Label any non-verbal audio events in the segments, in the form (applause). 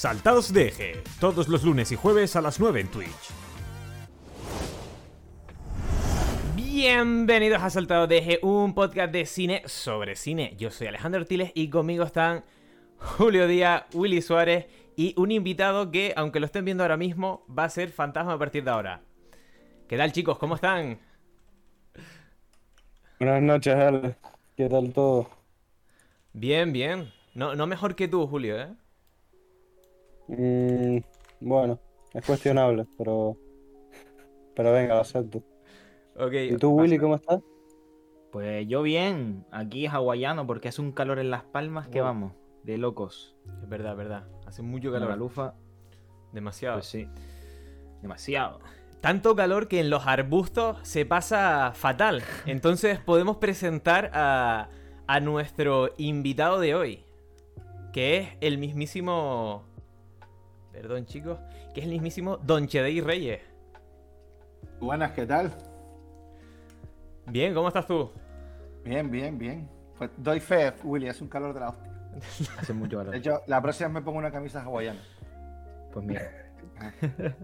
Saltados de Eje, todos los lunes y jueves a las 9 en Twitch. Bienvenidos a Saltados de Eje, un podcast de cine sobre cine. Yo soy Alejandro Ortiles y conmigo están Julio Díaz, Willy Suárez y un invitado que, aunque lo estén viendo ahora mismo, va a ser fantasma a partir de ahora. ¿Qué tal chicos? ¿Cómo están? Buenas noches, Ale. ¿Qué tal todo? Bien, bien. No, no mejor que tú, Julio, ¿eh? Mm, bueno, es cuestionable, pero. Pero venga, lo acepto. Ok. ¿Y tú, Willy, cómo estás? Pues yo bien, aquí es hawaiano porque hace un calor en Las Palmas que vamos, de locos. Es verdad, es verdad. Hace mucho Con la calor. lufa, Demasiado. pues sí, demasiado. Tanto calor que en los arbustos se pasa fatal. Entonces (laughs) podemos presentar a, a nuestro invitado de hoy. Que es el mismísimo... Perdón chicos. Que es el mismísimo Don Chedey Reyes. Buenas, ¿qué tal? Bien, ¿cómo estás tú? Bien, bien, bien. Pues doy fe, Willy, es un calor de la hostia. (laughs) Hace mucho De calor. hecho, la próxima me pongo una camisa hawaiana. Pues mira. (laughs)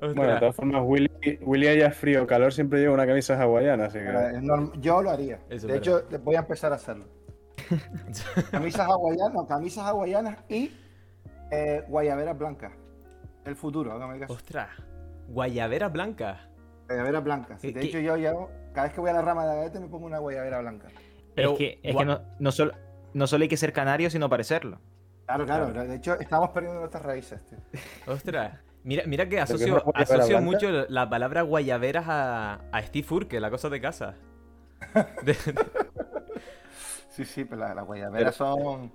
Bueno, de todas formas, Willy, Willy haya frío o calor siempre lleva una camisa hawaiana, así que. Yo lo haría. Eso de hecho, voy a empezar a hacerlo. (laughs) Camisas hawaianas, camisas hawaianas y eh, guayaberas blancas. El futuro, hágame caso. Ostras. Guayabera blanca. Guayaberas blancas. ¿Qué- De hecho, yo llevo, cada vez que voy a la rama de agavete me pongo una guayabera blanca. Pero es que, es que no, no solo, no solo hay que ser canario, sino parecerlo. Claro, claro. De hecho, estamos perdiendo nuestras raíces. tío. Ostras. Mira, mira que asocio, guayabera asocio blanca? mucho la palabra guayaberas a, a Steve Urkel, la cosa de casa. (laughs) De- Sí, sí, pero las las guayaberas son.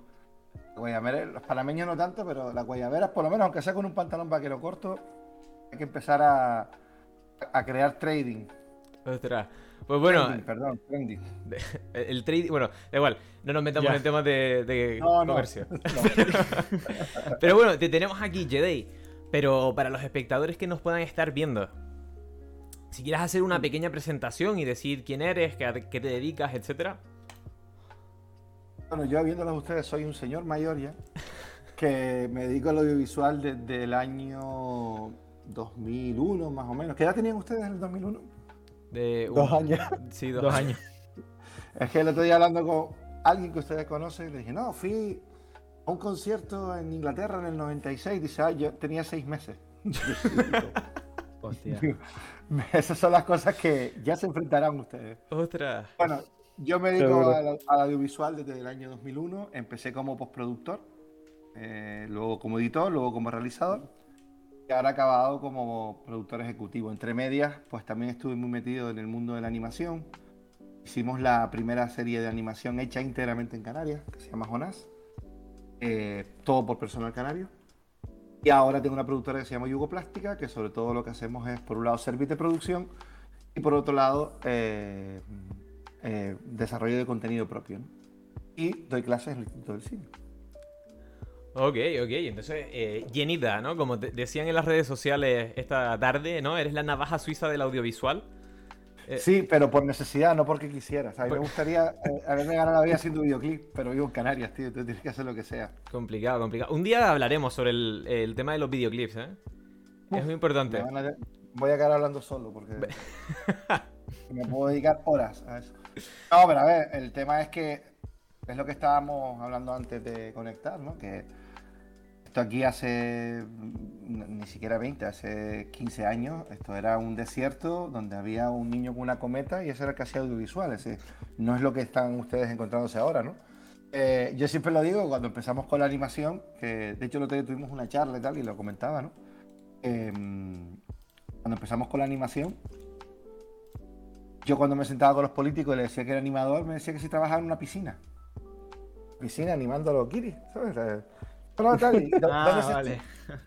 Los panameños no tanto, pero las guayaberas, por lo menos, aunque sea con un pantalón vaquero corto, hay que empezar a, a crear trading. Ostras. Pues bueno, Trending, perdón, trending. (laughs) el, trading. Bueno, da igual, no nos metamos Ya. en temas de, de No, comercio. (laughs) No. (laughs) Pero bueno, te tenemos aquí, Jedey. Pero para los espectadores que nos puedan estar viendo, si quieres hacer una pequeña presentación y decir quién eres, qué te dedicas, etcétera. Bueno, yo viéndolos a ustedes, soy un señor mayor ya, que me dedico al audiovisual desde el año 2001, más o menos. ¿Qué edad tenían ustedes en el 2001? De Dos años. Sí, dos, Dos años. (laughs) Es que el otro día hablando con alguien que ustedes conocen, le dije, no, fui a un concierto en Inglaterra en el 96. Dice, ah, yo tenía seis meses. (laughs) Hostia. (laughs) Esas son las cosas que ya se enfrentarán ustedes. Ostras. Bueno, yo me dedico al, al audiovisual desde el año 2001. Empecé como postproductor, eh, luego como editor, luego como realizador. Y ahora he acabado como productor ejecutivo. Entre medias, pues también estuve muy metido en el mundo de la animación. Hicimos la primera serie de animación hecha íntegramente en Canarias, que se llama Jonás. Eh, todo por personal canario. Y ahora tengo una productora que se llama Yugoplástica, que sobre todo lo que hacemos es, por un lado, servir de producción y por otro lado, eh, eh, desarrollo de contenido propio. ¿no? Y doy clases en el Instituto del Cine. Ok, ok. Entonces, eh, llenita, ¿no? Como te- decían en las redes sociales esta tarde, ¿no? Eres la navaja suiza del audiovisual. Eh, Sí, pero por necesidad, no porque quisiera. ¿sabes? Por- Me gustaría eh, haberme ganado la vida haciendo videoclip, pero vivo en Canarias, tío. Entonces tienes que hacer lo que sea. Complicado, complicado. Un día hablaremos sobre el, el tema de los videoclips, ¿eh? Es muy importante. A- voy a quedar hablando solo porque (laughs) me puedo dedicar horas a eso. (laughs) No, pero a ver, el tema es que es lo que estábamos hablando antes de conectar, ¿no? Que esto aquí hace ni siquiera 20, hace 15 años, esto era un desierto donde había un niño con una cometa y eso era casi audiovisual. Es no es lo que están ustedes encontrándose ahora, ¿no? Eh, yo siempre lo digo cuando empezamos con la animación, que de hecho el otro día tuvimos una charla y tal y lo comentaba, ¿no? Eh, cuando empezamos con la animación, yo cuando me sentaba con los políticos y les decía que era animador, me decía que si trabajaba en una piscina. Piscina animando a los kiris, ¿sabes? Pero tal, (laughs) y ¿dó- Ah, ¿dónde, se vale.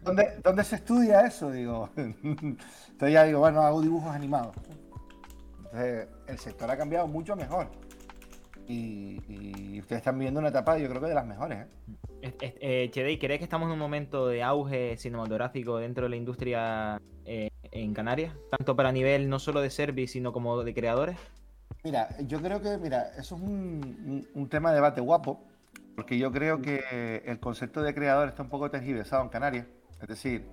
dónde- dónde se estudia eso? Digo. (laughs) Entonces ya digo, bueno, hago dibujos animados. Entonces, el sector ha cambiado mucho mejor. Y, y ustedes están viviendo una etapa, yo creo que de las mejores. ¿eh? Es- eh, Chedey, ¿crees que estamos en un momento de auge cinematográfico dentro de la industria eh, en Canarias? Tanto para nivel no solo de service, sino como de creadores. Mira, yo creo que, mira, eso es un, un- un tema de debate guapo, Porque yo creo que el concepto de creador está un poco tergiversado en Canarias. Es decir,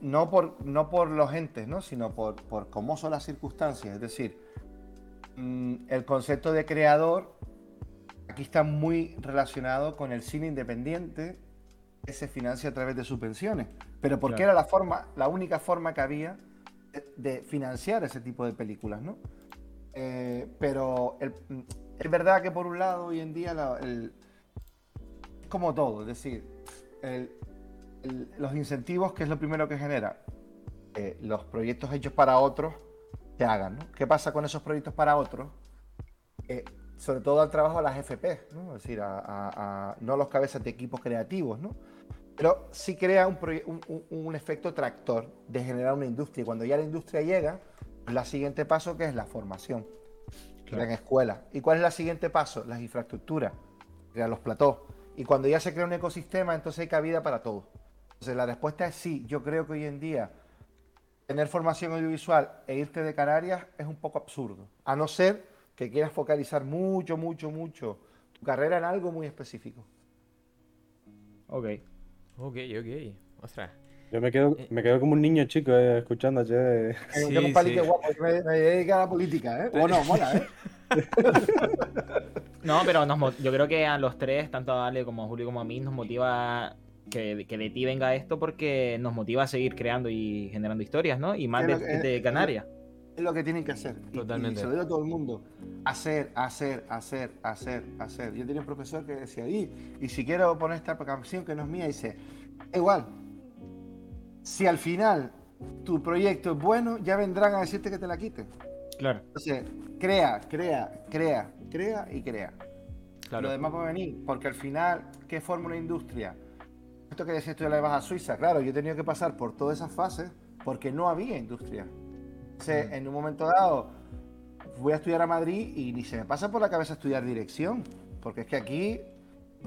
no por, no por los entes, ¿no? sino por, por cómo son las circunstancias. Es decir, el concepto de creador aquí está muy relacionado con el cine independiente que se financia a través de subvenciones. Pero porque Claro. era la forma, la única forma que había de, de financiar ese tipo de películas, ¿no? Eh, pero el- es verdad que por un lado hoy en día la- el- es como todo, es decir, el- el- los incentivos, que es lo primero que genera, Eh, los proyectos hechos para otros se hagan, ¿no? ¿Qué pasa con esos proyectos para otros? Eh, sobre todo al trabajo a las FP, ¿no? Es decir, a, a- a- no los cabezas de equipos creativos, ¿no? Pero sí crea un, un- un- efecto tractor de generar una industria. Y cuando ya la industria llega, pues la siguiente paso que es la formación. Crean escuelas. ¿Y cuál es el siguiente paso? Las infraestructuras. Crear los platós. Y cuando ya se crea un ecosistema, entonces hay cabida para todo. Entonces la respuesta es sí. Yo creo que hoy en día tener formación audiovisual e irte de Canarias es un poco absurdo. A no ser que quieras focalizar mucho, mucho, mucho tu carrera en algo muy específico. Ok. Ok, ok. Ostras. Yo me quedo, me quedo como un niño chico eh, escuchando a Che. (laughs) Sí, Tengo un palique sí. guapo me, me dedica a la política, ¿eh? O no, mola, ¿eh? (laughs) No, pero nos yo creo que a los tres, tanto a Ale como a Julio como a mí, nos motiva que, que de ti venga esto porque nos motiva a seguir creando y generando historias, ¿no? Y más de, que- de es- Canarias. Es lo que tienen que hacer. Y- Totalmente. Y, se lo digo a todo el mundo. Hacer, hacer, hacer, hacer, hacer. Yo tenía un profesor que decía, y, y si quiero poner esta canción que no es mía, dice, igual, si al final tu proyecto es bueno, ya vendrán a decirte que te la quiten. Claro. Entonces, crea, crea, crea, crea y crea. Claro. Lo demás va a venir, porque al final, ¿qué forma una industria? Esto que decías tú de la vas a Suiza, claro, yo he tenido que pasar por todas esas fases porque no había industria. Entonces, en un momento dado, voy a estudiar a Madrid y ni se me pasa por la cabeza estudiar dirección, porque es que aquí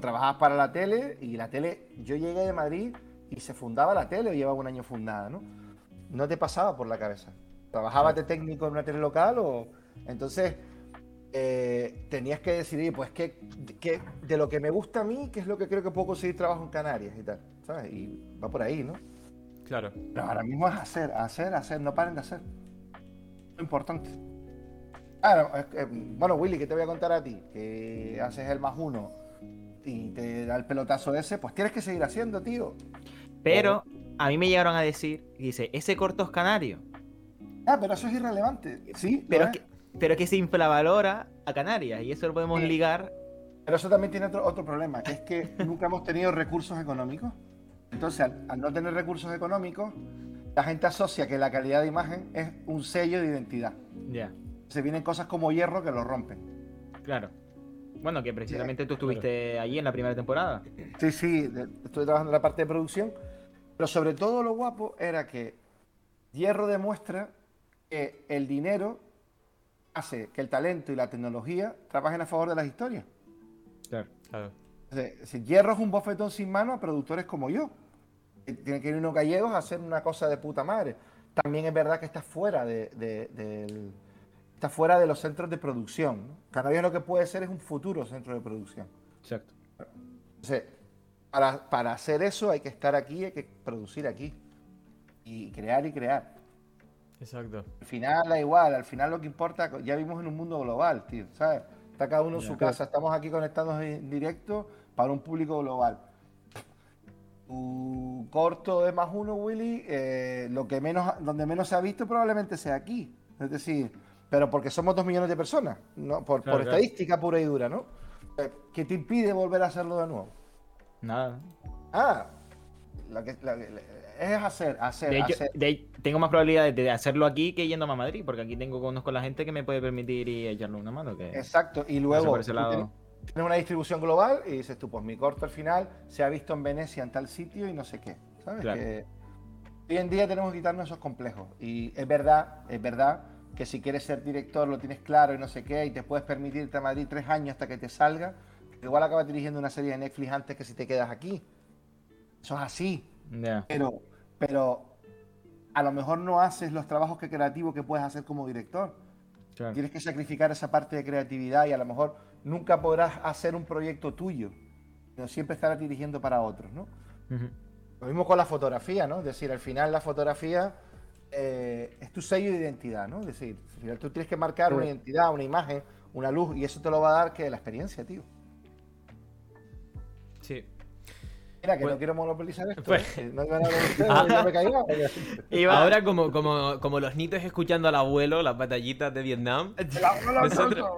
trabajabas para la tele y la tele, yo llegué de Madrid y se fundaba la tele, o llevaba un año fundada, ¿no? No te pasaba por la cabeza. Trabajabas de técnico en una tele local o... Entonces, eh, tenías que decidir, pues, ¿qué, qué- de lo que me gusta a mí, qué es lo que creo que puedo conseguir trabajo en Canarias y tal, ¿sabes? Y va por ahí, ¿no? Claro. Pero ahora mismo es hacer, hacer, hacer, no paren de hacer. Lo importante. Claro, es que, bueno, Willy, ¿qué te voy a contar a ti? Que haces el más uno y te da el pelotazo ese, pues tienes que seguir haciendo, tío. Pero a mí me llegaron a decir, dice, ese corto es canario. Ah, pero eso es irrelevante. Sí, Pero lo es es. que, pero que se infravalora a Canarias y eso lo podemos Sí. ligar. Pero eso también tiene otro, otro problema, que es que nunca hemos tenido recursos económicos. Entonces, al, al no tener recursos económicos, la gente asocia que la calidad de imagen es un sello de identidad. Ya, Se vienen cosas como hierro que lo rompen. claro. Bueno, que precisamente tú estuviste allí en la primera temporada. Sí, sí, de- estoy trabajando en la parte de producción, pero sobre todo lo guapo era que Hierro demuestra que el dinero hace que el talento y la tecnología trabajen a favor de las historias. Claro. Claro. O sea, si Hierro es un bofetón sin mano a productores como yo. que Tienen que ir unos gallegos a hacer una cosa de puta madre. También es verdad que está fuera de, de- está fuera de los centros de producción. ¿no? Canarias lo que puede ser es un futuro centro de producción. Exacto. Entonces, para, para hacer eso hay que estar aquí, hay que producir aquí. Y crear y crear. Exacto. Al final da igual, al final lo que importa, ya vivimos en un mundo global, tío, ¿sabes? Está cada uno en su casa, estamos aquí conectados en directo para un público global. Tu corto de más uno, Willy, eh, lo que menos, donde menos se ha visto probablemente sea aquí. Es decir, pero porque somos dos millones de personas, ¿no? por, Claro, por claro. estadística pura y dura, ¿no? Eh, ¿Qué te impide volver a hacerlo de nuevo? Nada. Ah, la que- la que- es hacer, hacer, De hecho, hacer. de tengo más probabilidades de hacerlo aquí que yéndome a Madrid, porque aquí tengo conozco a la gente que me puede permitir y echarle una mano. Que Exacto, y luego tienes una distribución global y dices tú, pues mi corto al final se ha visto en Venecia en tal sitio y no sé qué. ¿Sabes? Claro. Que hoy en día tenemos que quitarnos esos complejos. Y es verdad, es verdad que si quieres ser director lo tienes claro y no sé qué, y te puedes permitirte a Madrid tres años hasta que te salga, igual acabas dirigiendo una serie de Netflix antes que si te quedas aquí. Eso es así. Ya. Pero, pero a lo mejor no haces los trabajos que creativo que puedes hacer como director. Claro. Tienes que sacrificar esa parte de creatividad y a lo mejor nunca podrás hacer un proyecto tuyo. sino siempre estar dirigiendo para otros, ¿no? Ujú. Lo mismo con la fotografía, ¿no? Es decir, al final la fotografía eh, es tu sello de identidad, ¿no? Es decir, al final tú tienes que marcar Sí. una identidad, una imagen, una luz, y eso te lo va a dar que la experiencia, tío. Mira, que Pues- no quiero monopolizar esto. pues- ¿eh? No iban a hablar ustedes, Ah. me callaba. Iba- Ahora, como, como, como los nitos escuchando al abuelo, las batallitas de Vietnam, (laughs) Nosotros-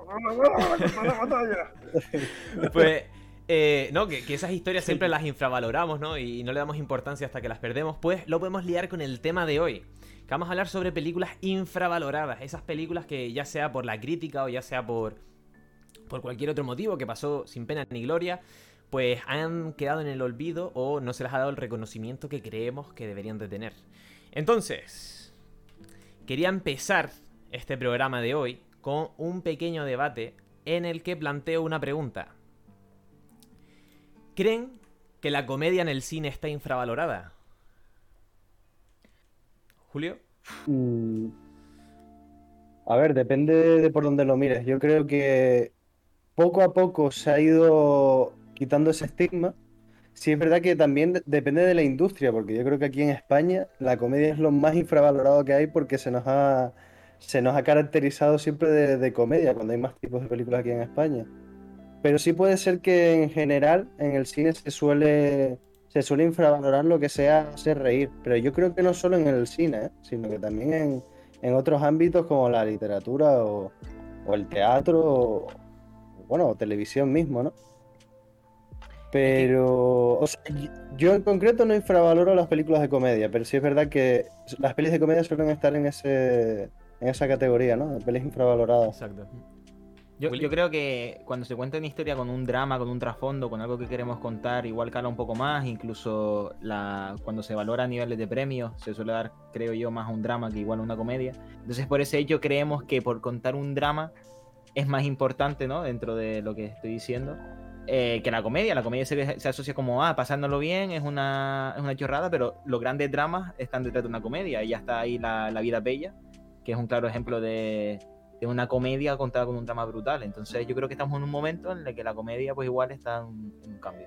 pues. eh, no, que, que esas historias siempre las infravaloramos, ¿no? Y no le damos importancia hasta que las perdemos. Pues lo podemos liar con el tema de hoy. Que vamos a hablar sobre películas infravaloradas. Esas películas que ya sea por la crítica o ya sea por, por cualquier otro motivo que pasó sin pena ni gloria, pues han quedado en el olvido o no se les ha dado el reconocimiento que creemos que deberían de tener. Entonces, quería empezar este programa de hoy con un pequeño debate en el que planteo una pregunta. ¿Creen que la comedia en el cine está infravalorada? Julio. Mm. A ver, depende de por dónde lo mires. Yo creo que poco a poco se ha ido quitando ese estigma. Sí es verdad que también de- depende de la industria, porque yo creo que aquí en España la comedia es lo más infravalorado que hay porque se nos ha, se nos ha caracterizado siempre de, de comedia cuando hay más tipos de películas aquí en España. Pero sí puede ser que en general en el cine se suele, se suele infravalorar lo que sea hacer reír. Pero yo creo que no solo en el cine, ¿eh? sino que también en, en otros ámbitos como la literatura o, o el teatro o, bueno, o televisión mismo, ¿no? Pero, o sea, yo en concreto no infravaloro las películas de comedia, pero sí es verdad que las pelis de comedia suelen estar en ese, en esa categoría, ¿no? De pelis infravaloradas. Exacto. Yo, creo que cuando se cuenta una historia con un drama, con un trasfondo, con algo que queremos contar, igual cala un poco más, incluso la, cuando se valora a niveles de premios, se suele dar, creo yo, más a un drama que igual a una comedia. Entonces, por ese hecho, creemos que por contar un drama es más importante, ¿no? Dentro de lo que estoy diciendo, eh, que la comedia. La comedia se, asocia como, ah, pasándolo bien, es una, es una chorrada, pero los grandes dramas están detrás de una comedia. Y ya está ahí la, la vida bella, que es un claro ejemplo de, de una comedia contada con un drama brutal. Entonces yo creo que estamos en un momento en el que la comedia pues igual está en, en un cambio.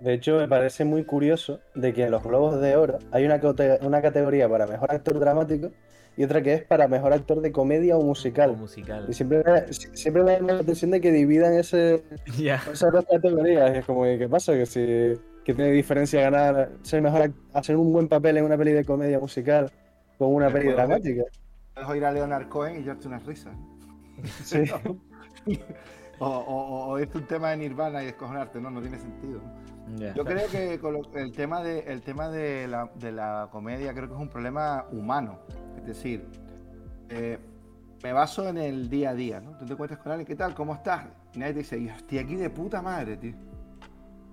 De hecho, me parece muy curioso de que en los Globos de Oro hay una, una categoría para mejor actor dramático y otra que es para mejor actor de comedia o O musical. Y siempre, me- siempre me llama la atención de que dividan ese, (laughs) Ya. esas dos categorías. Y es como, ¿qué pasa? Que si que tiene diferencia ganar, ser mejor, ac- hacer un buen papel en una peli de comedia musical con una peli puedo dramática. Puedes oír a Leonard Cohen y llevarte unas risas. (laughs) Sí. O, o, o oírte un tema de Nirvana y descojonarte, no, no tiene sentido. Yo creo que con lo- el tema, de, el tema de, la, de la comedia creo que es un problema humano. Es decir, eh, me baso en el día a día, ¿no? Tú te encuentras con alguien, ¿qué tal? ¿Cómo estás? Y nadie te dice, yo estoy aquí de puta madre, tío.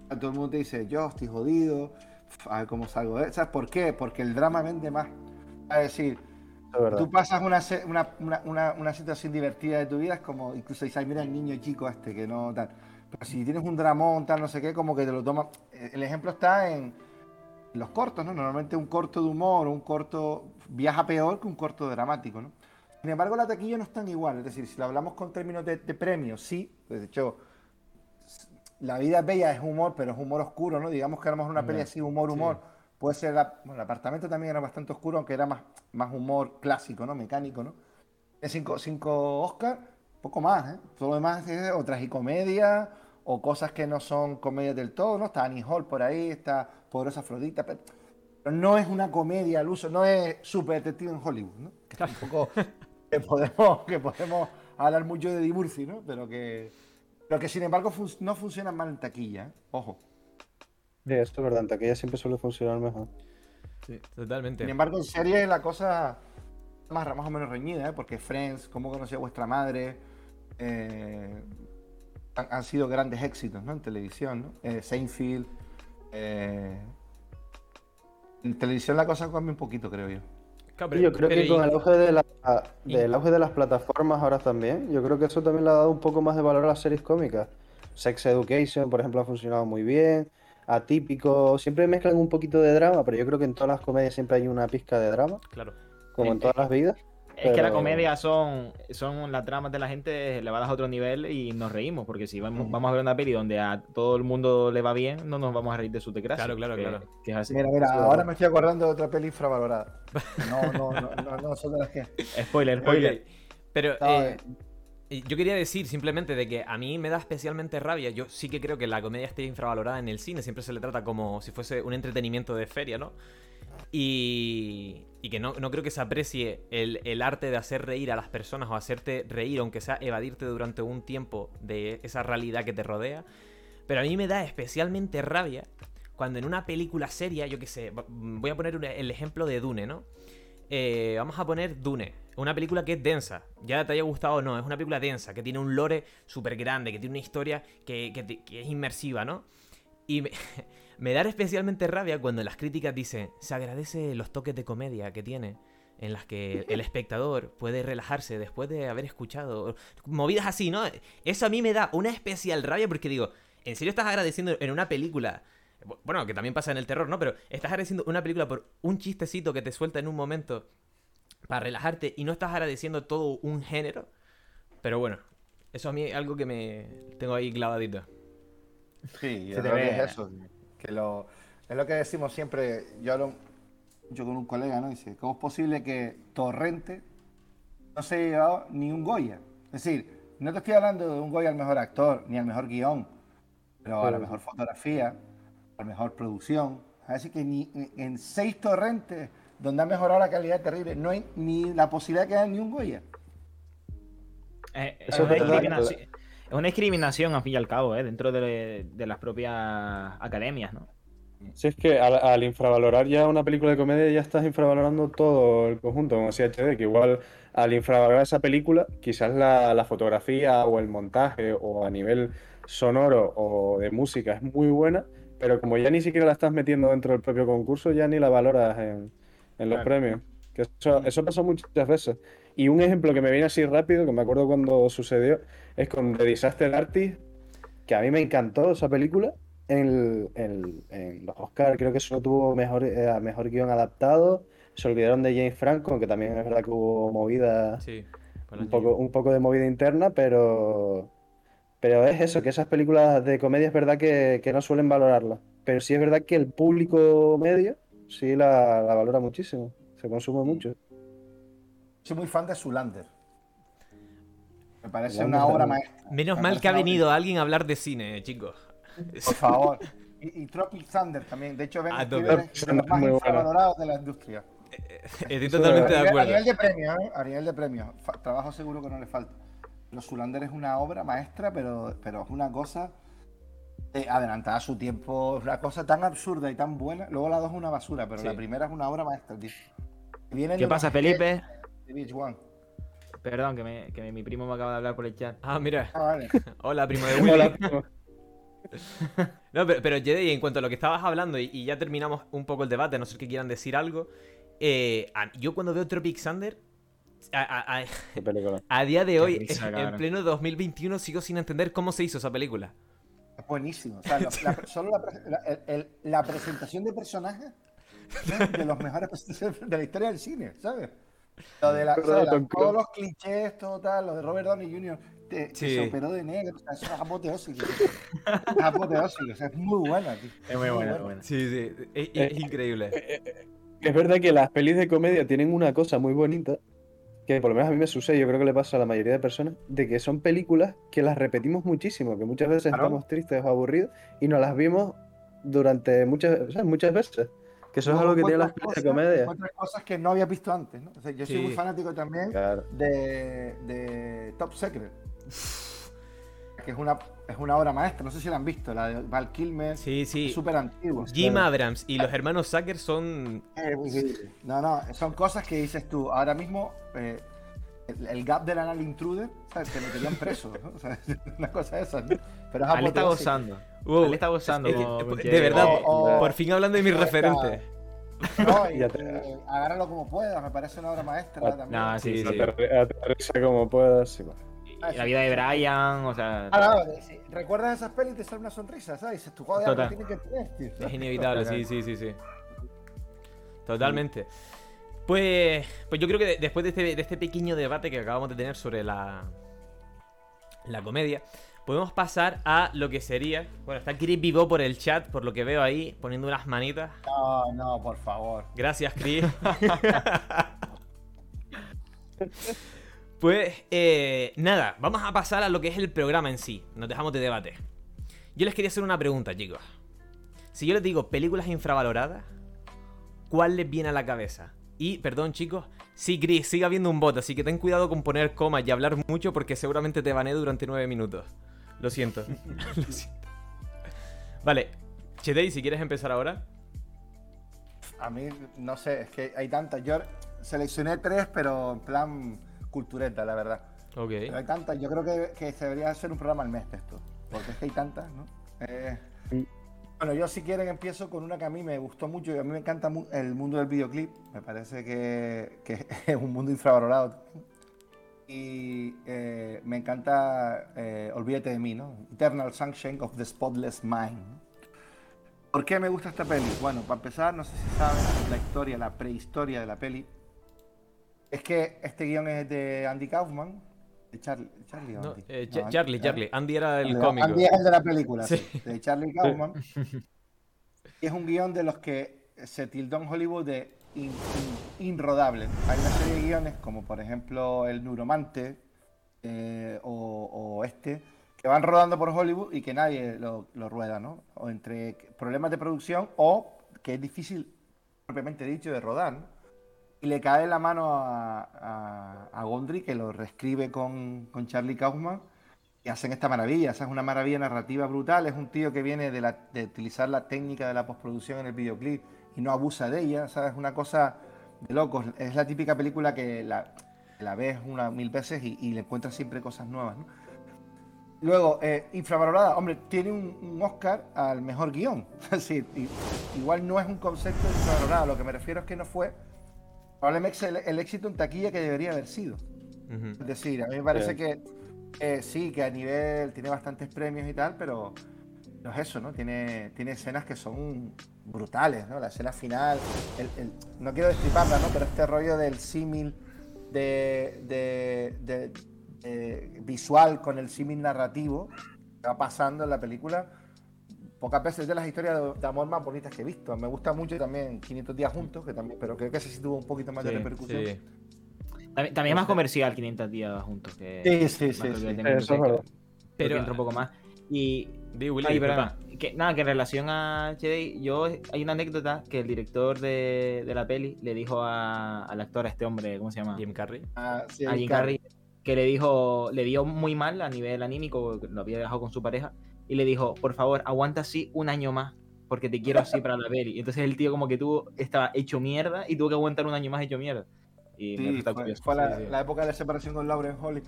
A Todo el mundo te dice, yo estoy jodido, a ver cómo salgo de... ¿Sabes por qué? Porque el drama vende más. Es decir, Es. Tú pasas una, una, una, una, situación divertida de tu vida, es como, incluso dices, "Ay, mira el niño chico este, que no tal. Pero si tienes un dramón, tal, no sé qué, como que te lo toma. eh, El ejemplo está en los cortos, ¿no? Normalmente un corto de humor, un corto viaja peor que un corto dramático, ¿no? Sin embargo, la taquilla no es tan igual. Es decir, si lo hablamos con términos de, de premios, sí. De hecho, la vida es bella es humor, pero es humor oscuro, ¿no? Digamos que a lo mejor una peli Ya, así, humor, humor. Puede ser, la- bueno, el apartamento también era bastante oscuro, aunque era más, más humor clásico, ¿no? Mecánico, ¿no? Tiene cinco, cinco Oscar, poco más, ¿eh? Todo lo demás es o tragicomedia o cosas que no son comedias del todo, ¿no? Está Annie Hall por ahí, está Poderosa Afrodita, pero, pero no es una comedia al uso, no es super detective en Hollywood, ¿no? Que tampoco que podemos, que podemos hablar mucho de Murphy, ¿no? Pero que, pero que sin embargo fun- no funcionan mal en taquilla, ¿eh? Ojo. Sí, eso es verdad. En taquilla siempre suele funcionar mejor. Sí, totalmente. Sin embargo, en serie la cosa más, más o menos reñida, ¿eh? porque Friends, cómo conocí a vuestra madre, eh, han, han sido grandes éxitos ¿no? en televisión. ¿no? Eh, Seinfeld. eh, en televisión la cosa cambia un poquito, creo yo. Sí, yo creo que con el auge de, la, del auge de las plataformas ahora también, yo creo que eso también le ha dado un poco más de valor a las series cómicas. Sex Education, por ejemplo, ha funcionado muy bien. Atípico, siempre mezclan un poquito de drama, pero yo creo que en todas las comedias siempre hay una pizca de drama, Claro. como en todas las vidas. Es que la comedia son, son las tramas de la gente elevadas a otro nivel y nos reímos, porque si vamos, vamos a ver una peli donde a todo el mundo le va bien, no nos vamos a reír de su desgracia. Claro, claro, que, claro. que es así. Mira, mira, ahora me estoy acordando de otra peli infravalorada. No, no, no, no, no son de las que. Spoiler, spoiler. Pero eh, eh. eh, yo quería decir simplemente de que a mí me da especialmente rabia. Yo sí que creo que la comedia esté infravalorada en el cine. Siempre se le trata como si fuese un entretenimiento de feria, ¿no? Y, y que no, no creo que se aprecie el, el arte de hacer reír a las personas o hacerte reír, aunque sea evadirte durante un tiempo de esa realidad que te rodea. Pero a mí me da especialmente rabia cuando en una película seria, yo qué sé, voy a poner el ejemplo de Dune, ¿no? Eh, vamos a poner Dune, una película que es densa, ya te haya gustado o no, es una película densa, que tiene un lore súper grande, que tiene una historia que, que te- que es inmersiva, ¿no? Y me, (laughs) me da especialmente rabia cuando las críticas dicen, se agradece los toques de comedia que tiene, en las que el (laughs) espectador puede relajarse después de haber escuchado movidas así, ¿no? Eso a mí me da una especial rabia porque digo, ¿en serio estás agradeciendo en una película? Bueno, que también pasa en el terror, ¿no? Pero estás agradeciendo una película por un chistecito que te suelta en un momento para relajarte y no estás agradeciendo todo un género. Pero bueno, eso a mí es algo que me tengo ahí clavadito. Sí, yo creo que es eso. Que lo, es lo que decimos siempre. Yo hablo yo con un colega, ¿no? Dice, ¿cómo es posible que Torrente no se haya llevado ni un Goya? Es decir, no te estoy hablando de un Goya al mejor actor, ni al mejor guion, pero a la mejor fotografía, a la mejor producción. Así que ni en seis Torrentes, donde ha mejorado la calidad terrible, no hay ni la posibilidad de que haya ni un Goya. Eh, es, Eso una discriminación, es una discriminación, al fin y al cabo, ¿eh? dentro de, de las propias academias, ¿no? Si es que al, al infravalorar ya una película de comedia ya estás infravalorando todo el conjunto, como decía HD, que igual al infravalorar esa película, quizás la, la fotografía o el montaje o a nivel sonoro o de música es muy buena, pero como ya ni siquiera la estás metiendo dentro del propio concurso, ya ni la valoras en, en los Claro. premios. Que eso, eso pasa muchas veces. Y un ejemplo que me viene así rápido, que me acuerdo cuando sucedió, es con The Disaster Artist, que a mí me encantó esa película. En, el- en- los Oscars creo que solo tuvo mejor, eh, mejor guion adaptado. Se olvidaron de James Franco, aunque también es verdad que hubo movida, Sí. un poco, un poco de movida interna, pero, pero es eso, que esas películas de comedia es verdad que, que no suelen valorarlas. Pero sí es verdad que el público medio sí la, la valora muchísimo, se consume mucho. Soy muy fan de Zulander. Me parece una obra también. maestra. Menos Me mal que ha venido alguien a hablar de cine, chicos. Por favor. Y, y Tropic Thunder también. De hecho, (laughs) Ben Ah, de los más infravalorados de la industria. Estoy Eso totalmente de- de a, nivel, acuerdo. de premios, ¿eh? A nivel de premios. Fa- trabajo seguro que no le falta. Pero Zulander es una obra maestra, pero, pero es una cosa eh, adelantada a su tiempo. Una cosa tan absurda y tan buena. Luego la dos es una basura, pero Sí. la primera es una obra maestra, tío. Vienen ¿Qué pasa, Felipe? de Beach One. Perdón, que, me- que mi primo me acaba de hablar por el chat. Ah, mira. Ah, vale. (laughs) Hola, primo de (laughs) Willy. Hola. (laughs) No, pero, pero Jedi, en cuanto a lo que estabas hablando, y, y ya terminamos un poco el debate, a no ser que quieran decir algo. eh, a- yo cuando veo Tropic Thunder, a, a- a- día de hoy, risa, en pleno 2021, sigo sin entender cómo se hizo esa película. Es buenísimo. O sea, la, la- (laughs) solo la, la- el- el- la presentación de personajes es de los mejores de la historia del cine, ¿sabes? Lo de la, todos los clichés, todo tal, lo de Robert Downey Jr. te- que Sí. se operó de negro, o sea, eso es apoteósico. Es apoteósico, o sea, es muy buena, tío. Es muy buena, muy buena. Sí, sí, es, Eh, es increíble. Es verdad que las pelis de comedia tienen una cosa muy bonita, que por lo menos a mí me sucede, yo creo que le pasa a la mayoría de personas, de que son películas que las repetimos muchísimo, que muchas veces Claro. estamos tristes o aburridos y nos las vimos durante muchas, o sea, muchas veces. Que eso es algo que tiene las pelis de comedia. Otras cosas que no había visto antes, ¿no? O sea, yo soy Sí. muy fanático también Claro. de, de Top Secret. Que es una, es una obra maestra, no sé si la han visto, la de Val Kilmer. Sí, sí. Es súper antiguo. Jim claro. Abrams y los hermanos Zucker son. Eh, sí. No, no, son cosas que dices tú. Ahora mismo, eh, el, el gap del anal intruder, ¿sabes? Te meterían preso, ¿no? O sea, (laughs) una cosa de esas, ¿no? Pero es Ale está gozando. Ale está gozando. es que, como- de verdad, Jedi. O- o- por fin hablando de mis referentes. No, (laughs) y, y agárralo como puedas, me parece una obra maestra Ah, también. no, sí, sí. Aterri- Aterriza como puedas. bueno. Y la vida de Brian, o sea. Ah, no, sí. ¿Recuerdas esas pelis y te sale una sonrisa, ¿sabes? Dices, tu joder, Total. tiene que tener, tío. Es inevitable, sí, sí, sí, sí. Totalmente. Pues, pues yo creo que de- después de este, de este pequeño debate que acabamos de tener sobre la, la comedia, podemos pasar a lo que sería. Bueno, está Chris Vivo por el chat, por lo que veo ahí, poniendo unas manitas. No, no, por favor. Gracias, Chris. (laughs) (laughs) pues eh, nada, vamos a pasar a lo que es el programa en sí. Nos dejamos de debate. Yo les quería hacer una pregunta, chicos. Si yo les digo películas infravaloradas, ¿cuál les viene a la cabeza? Y, perdón, chicos, sí, Chris, sigue habiendo un bot, así que ten cuidado con poner comas y hablar mucho porque seguramente te bané durante nueve minutos. Lo siento. (laughs) Lo siento. Vale, Chedei, si quieres empezar ahora. A mí, no sé, es que hay tantas. Yo seleccioné tres, pero en plan cultureta, la verdad. Ok. Pero hay tantas. Yo creo que, que se debería hacer un programa al mes de esto. Porque es que hay tantas, ¿no? Eh, bueno, yo si quieren empiezo con una que a mí me gustó mucho y a mí me encanta mu- el mundo del videoclip. Me parece que, que (laughs) es un mundo infravalorado. también. Y eh, me encanta eh, Olvídate de mí, ¿no? Eternal Sunshine of the Spotless Mind. ¿no? ¿Por qué me gusta esta peli? Bueno, para empezar, no sé si saben la historia, la prehistoria de la peli. Es que este guion es de Andy Kaufman. De Charlie, Charlie No, Andy? eh, No, Cha- Andy, Charlie, ¿eh? Charlie. Andy era el cómico. Andy es el de la película, Sí. sí, de Charlie Kaufman. (laughs) Y es un guion de los que se tildó en Hollywood de in- in- inrodable. Hay una serie de guiones, como por ejemplo El Neuromante eh, o, o este, que van rodando por Hollywood y que nadie lo, lo rueda, ¿no? O entre problemas de producción o que es difícil, propiamente dicho, de rodar. ¿no? Y le cae la mano a, a, Gondry, que lo reescribe con, con Charlie Kaufman, y hacen esta maravilla. Esa es una maravilla narrativa brutal. Es un tío que viene de, de utilizar la técnica de la postproducción en el videoclip y no abusa de ella. ¿sabes? Es una cosa de locos. Es la típica película que la, la ves una mil veces y, y le encuentras siempre cosas nuevas. Luego, eh, infravalorada, hombre, tiene un, Oscar al mejor guion. (laughs) I- igual no es un concepto de infravalorada. Lo que me refiero es que no fue probablemente el, el éxito en taquilla que debería haber sido. Es decir, a mí me parece que eh, sí, que a nivel tiene bastantes premios y tal, pero no es eso, ¿no? Tiene, tiene escenas que son brutales, ¿no? La escena final, el- el- no quiero destriparla, ¿no? Pero este rollo del símil de, de- de- de visual con el símil narrativo que va pasando en la película, pocas veces es de las historias de, de amor más bonitas que he visto. Me gusta mucho también 500 días juntos, que también, pero creo que ese sí tuvo un poquito más de Sí, repercusión. sí. También, también es más comercial 500 días juntos que. Sí, sí, sí, sí. De Eso es verdad. Pero- entra un poco más. Y. Di, Willy, Ay, perdona, que, nada, que en relación a HD, yo hay una anécdota que el director de, de la peli le dijo a- al actor, a este hombre, ¿cómo se llama? Jim Carrey. Ah, sí, a Jim Carrey, que le dijo, le dio muy mal a nivel anímico, lo había dejado con su pareja, y le dijo, por favor, aguanta así un año más, porque te quiero así para la peli. Y entonces el tío como que tuvo, estaba hecho mierda y tuvo que aguantar un año más hecho mierda. Y me Sí, resulta fue, curioso. fue la, sí, la época de la separación con Lauren Holly.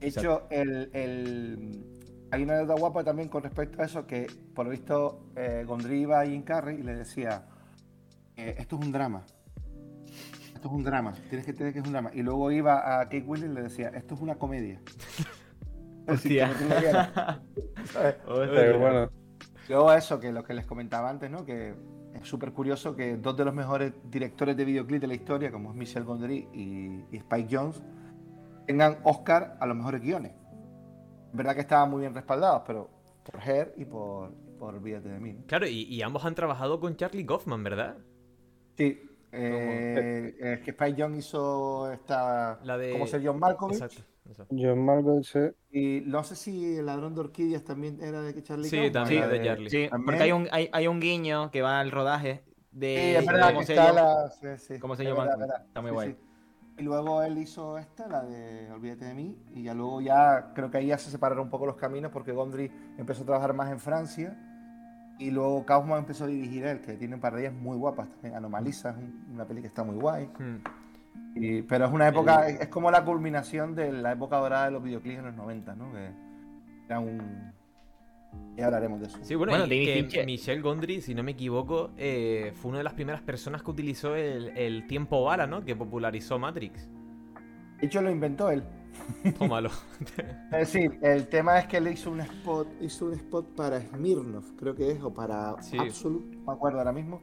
De hecho, el, el- hay una anécdota guapa también con respecto a eso, que por lo visto eh, Gondry iba a Jim Carrey y le decía, eh, esto es un drama. Esto es un drama, tienes que entender que es un drama. Y luego iba a Kate Winslet y le decía, esto es una comedia. (laughs) Hostia. Pero bueno, Luego eso, que lo que les comentaba antes, ¿no? Que es súper curioso que dos de los mejores directores de videoclip de la historia, como es Michel Gondry y, y Spike Jones, tengan Oscar a los mejores guiones. Es verdad que estaban muy bien respaldados, pero por Her y por, por Olvídate de mí. ¿no? Claro, y, y ambos han trabajado con Charlie Kaufman, ¿verdad? Sí. eh, es que Spike Jones hizo esta... La de- Como ser John Malkovich. Exacto. Eso. John Malkovich, eh, Y no sé si El ladrón de orquídeas también era de Charlie Sí, Kaufman, también la de Charlie. Sí, porque hay un, hay, hay un guiño que va al rodaje de... Sí, es verdad sello- está la... sí, sí, verdad, Malcolm. verdad. Está muy Sí, guay. sí. Y luego él hizo esta, la de Olvídate de mí, y ya luego ya creo que ahí ya se separaron un poco los caminos porque Gondry empezó a trabajar más en Francia y luego Kaufman empezó a dirigir él, que tiene un par de ellas muy guapas también. Anomalisa es un- una peli que está muy guay. Hmm. Y- pero es una época, es, es como la culminación de la época dorada de los videoclips en los 90, ¿no? Que era un... Ya hablaremos de eso. Sí, bueno, Bueno, y que. Michelle Gondry, si no me equivoco, eh, fue una de las primeras personas que utilizó el, el tiempo bala, ¿no? Que popularizó Matrix. De hecho, lo inventó él. Tómalo. (laughs) Es decir, el tema es que él hizo un spot, hizo un spot para Smirnoff, creo que es, o para Sí. Absolute, no me acuerdo ahora mismo,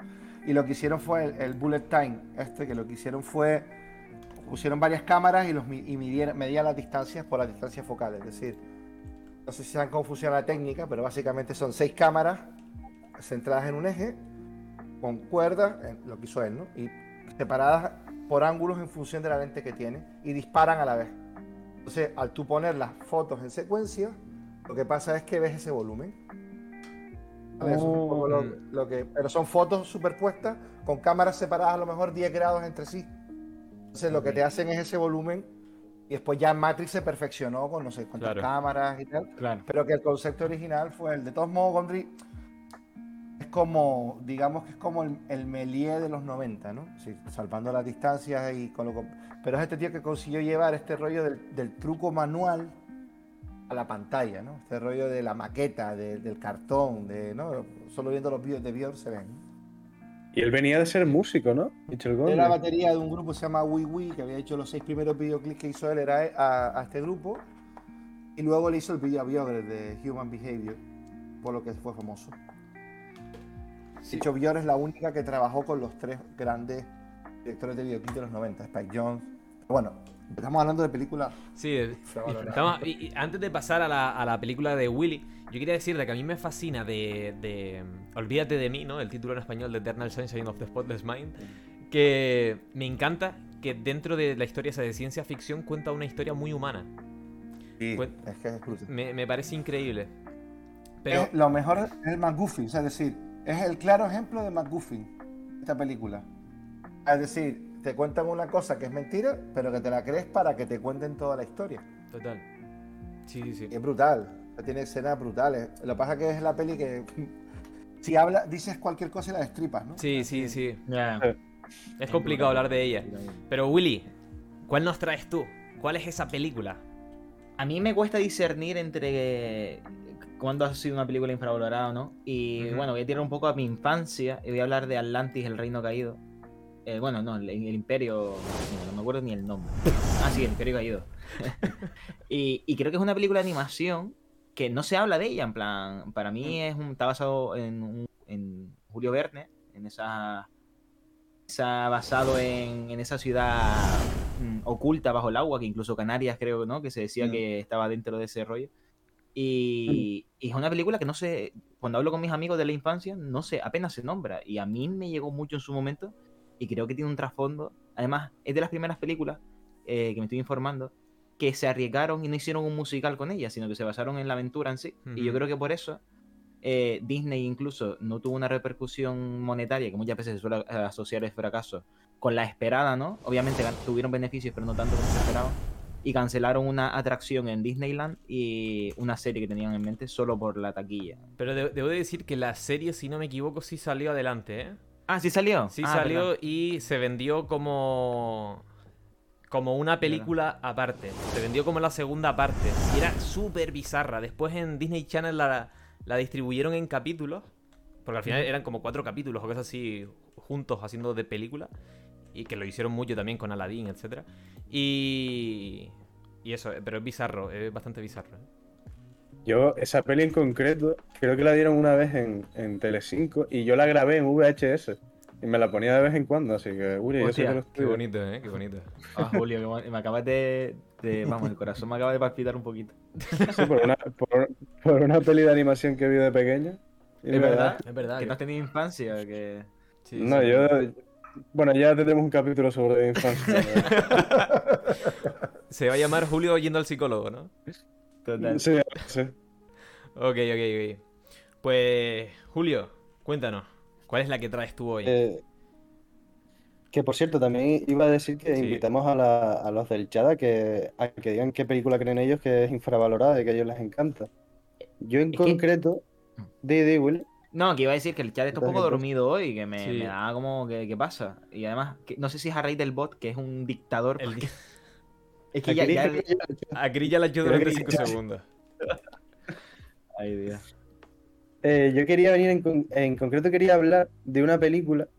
Y lo que hicieron fue el, el bullet time, este, que lo que hicieron fue pusieron varias cámaras y, los, y midieron- medían las distancias por las distancias focales. Es decir, no sé si saben cómo funciona la técnica, pero básicamente son seis cámaras centradas en un eje, con cuerdas, lo que hizo él, ¿no? Y separadas por ángulos en función de la lente que tiene y disparan a la vez. Entonces, al tú poner las fotos en secuencia, lo que pasa es que ves ese volumen. Eso es lo, lo que, pero son fotos superpuestas con cámaras separadas a lo mejor 10 grados entre sí. Entonces lo que te hacen es ese volumen y después ya Matrix se perfeccionó con no sé cuántas Claro. cámaras y tal. Claro. Pero que el concepto original fue el de todos modos, Gondry es como, digamos que es como el, el Méliès de los 90, ¿no? Sí, salvando las distancias y con lo Pero es este tío que consiguió llevar este rollo del, del truco manual a la pantalla, ¿no? Este rollo de la maqueta, de- del cartón, de, ¿no? Solo viendo los vídeos de Björk se ven. Y él venía de ser músico, ¿no? Mitchell Gondry. Era la batería de un grupo que se llama Wee Wee, que había hecho los seis primeros videoclips que hizo él era a, a este grupo. Y luego le hizo el video a Björk de Human Behavior, por lo que fue famoso. De hecho, Björk es la única que trabajó con los tres grandes directores de videoclip de los 90, Spike Jones. Bueno, estamos hablando de películas Sí, estamos- y- y antes de pasar a la, a la película de Willy, yo quería decirte que a mí me fascina de, de, Olvídate de mí, ¿no? El título en español de Eternal Sunshine of the Spotless Mind. Que me encanta que dentro de la historia esa de ciencia ficción cuenta una historia muy humana. Sí, es que es. Me, me parece increíble. Pero, Es- lo mejor es el McGuffin, o sea, es decir, es el claro ejemplo de McGuffin, esta película. Es decir, te cuentan una cosa que es mentira, pero que te la crees para que te cuenten toda la historia. total. Sí, sí, sí. Es brutal, tiene escenas brutales. Lo que pasa es que es la peli que (laughs) si habla, dices cualquier cosa y la destripas, ¿no? Sí, sí, sí. Ya. Es complicado hablar de ella. Pero Willy, ¿cuál nos traes tú? ¿Cuál es esa película? A mí me cuesta discernir entre cuándo ha sido una película infravalorada o no. Y bueno, voy a tirar un poco a mi infancia y voy a hablar de Atlantis, el reino caído. Eh, bueno, no, el, el imperio. No, no me acuerdo ni el nombre. Ah, sí, el imperio caído. (laughs) y, y creo que es una película de animación que no se habla de ella. En plan, para mí es un, está basado en, en Julio Verne, en esa. Está basado en, en esa ciudad mm, oculta bajo el agua, que incluso Canarias creo, ¿no? Que se decía Mm. que estaba dentro de ese rollo. Y, y es una película que no sé, cuando hablo con mis amigos de la infancia, no sé, apenas se nombra. Y a mí me llegó mucho en su momento y creo que tiene un trasfondo. Además, es de las primeras películas eh, que me estoy informando que se arriesgaron y no hicieron un musical con ella, sino que se basaron en la aventura en sí. Y yo creo que por eso eh, Disney incluso no tuvo una repercusión monetaria, que muchas veces se suele asociar el fracaso, con la esperada, ¿no? Obviamente tuvieron beneficios, pero no tanto como se esperaba. Y cancelaron una atracción en Disneyland y una serie que tenían en mente solo por la taquilla. Pero de- debo de decir que la serie, si no me equivoco, sí salió adelante, ¿eh? Ah, ¿sí salió? Sí Ah, salió y se vendió como. Como una película aparte. Se vendió como la segunda parte. Y era súper bizarra. Después en Disney Channel la, la distribuyeron en capítulos. Porque al final eran como cuatro capítulos o cosas así juntos haciendo de película. Y que lo hicieron mucho también con Aladdin, etc. Y. Y eso, pero es bizarro, es bastante bizarro. ¿eh? Yo, esa peli en concreto, creo que la dieron una vez en, en Telecinco y yo la grabé en VHS. Y me la ponía de vez en cuando, así que, Uri, yo sé que los Qué bonito, ¿eh? Qué bonito. Ah, Julio, que me- me acabas de, de- Vamos, el corazón me acaba de palpitar un poquito. Sí, por una, por, por una peli de animación que vi de pequeño. Y ¿Es verdad? Es verdad. Que que- no has tenido infancia, que... sí, No, sí. yo. Bueno, ya tendremos un capítulo sobre infancia. (laughs) Se va a llamar Julio yendo al psicólogo, ¿no? Total. sí, sí. Ok, ok, ok. Pues, Julio, cuéntanos. ¿Cuál es la que traes tú hoy? Eh, que por cierto, también iba a decir que Sí. invitamos a, la- a los del Chada que, a que digan qué película creen ellos que es infravalorada y que a ellos les encanta. Yo en Es concreto, di, di, Will, No, que iba a decir que el chat está un poco dormido hoy, que me, Sí. me da como que qué pasa. Y además, que, no sé si es a raíz del bot, que es un dictador. El- porque- (laughs) Es que ya, aquí ya- dice que- A Gris ya la Creo durante que 5 ya- segundos. (laughs) Ay, Dios. Eh, yo quería venir en, con- en concreto quería hablar de una película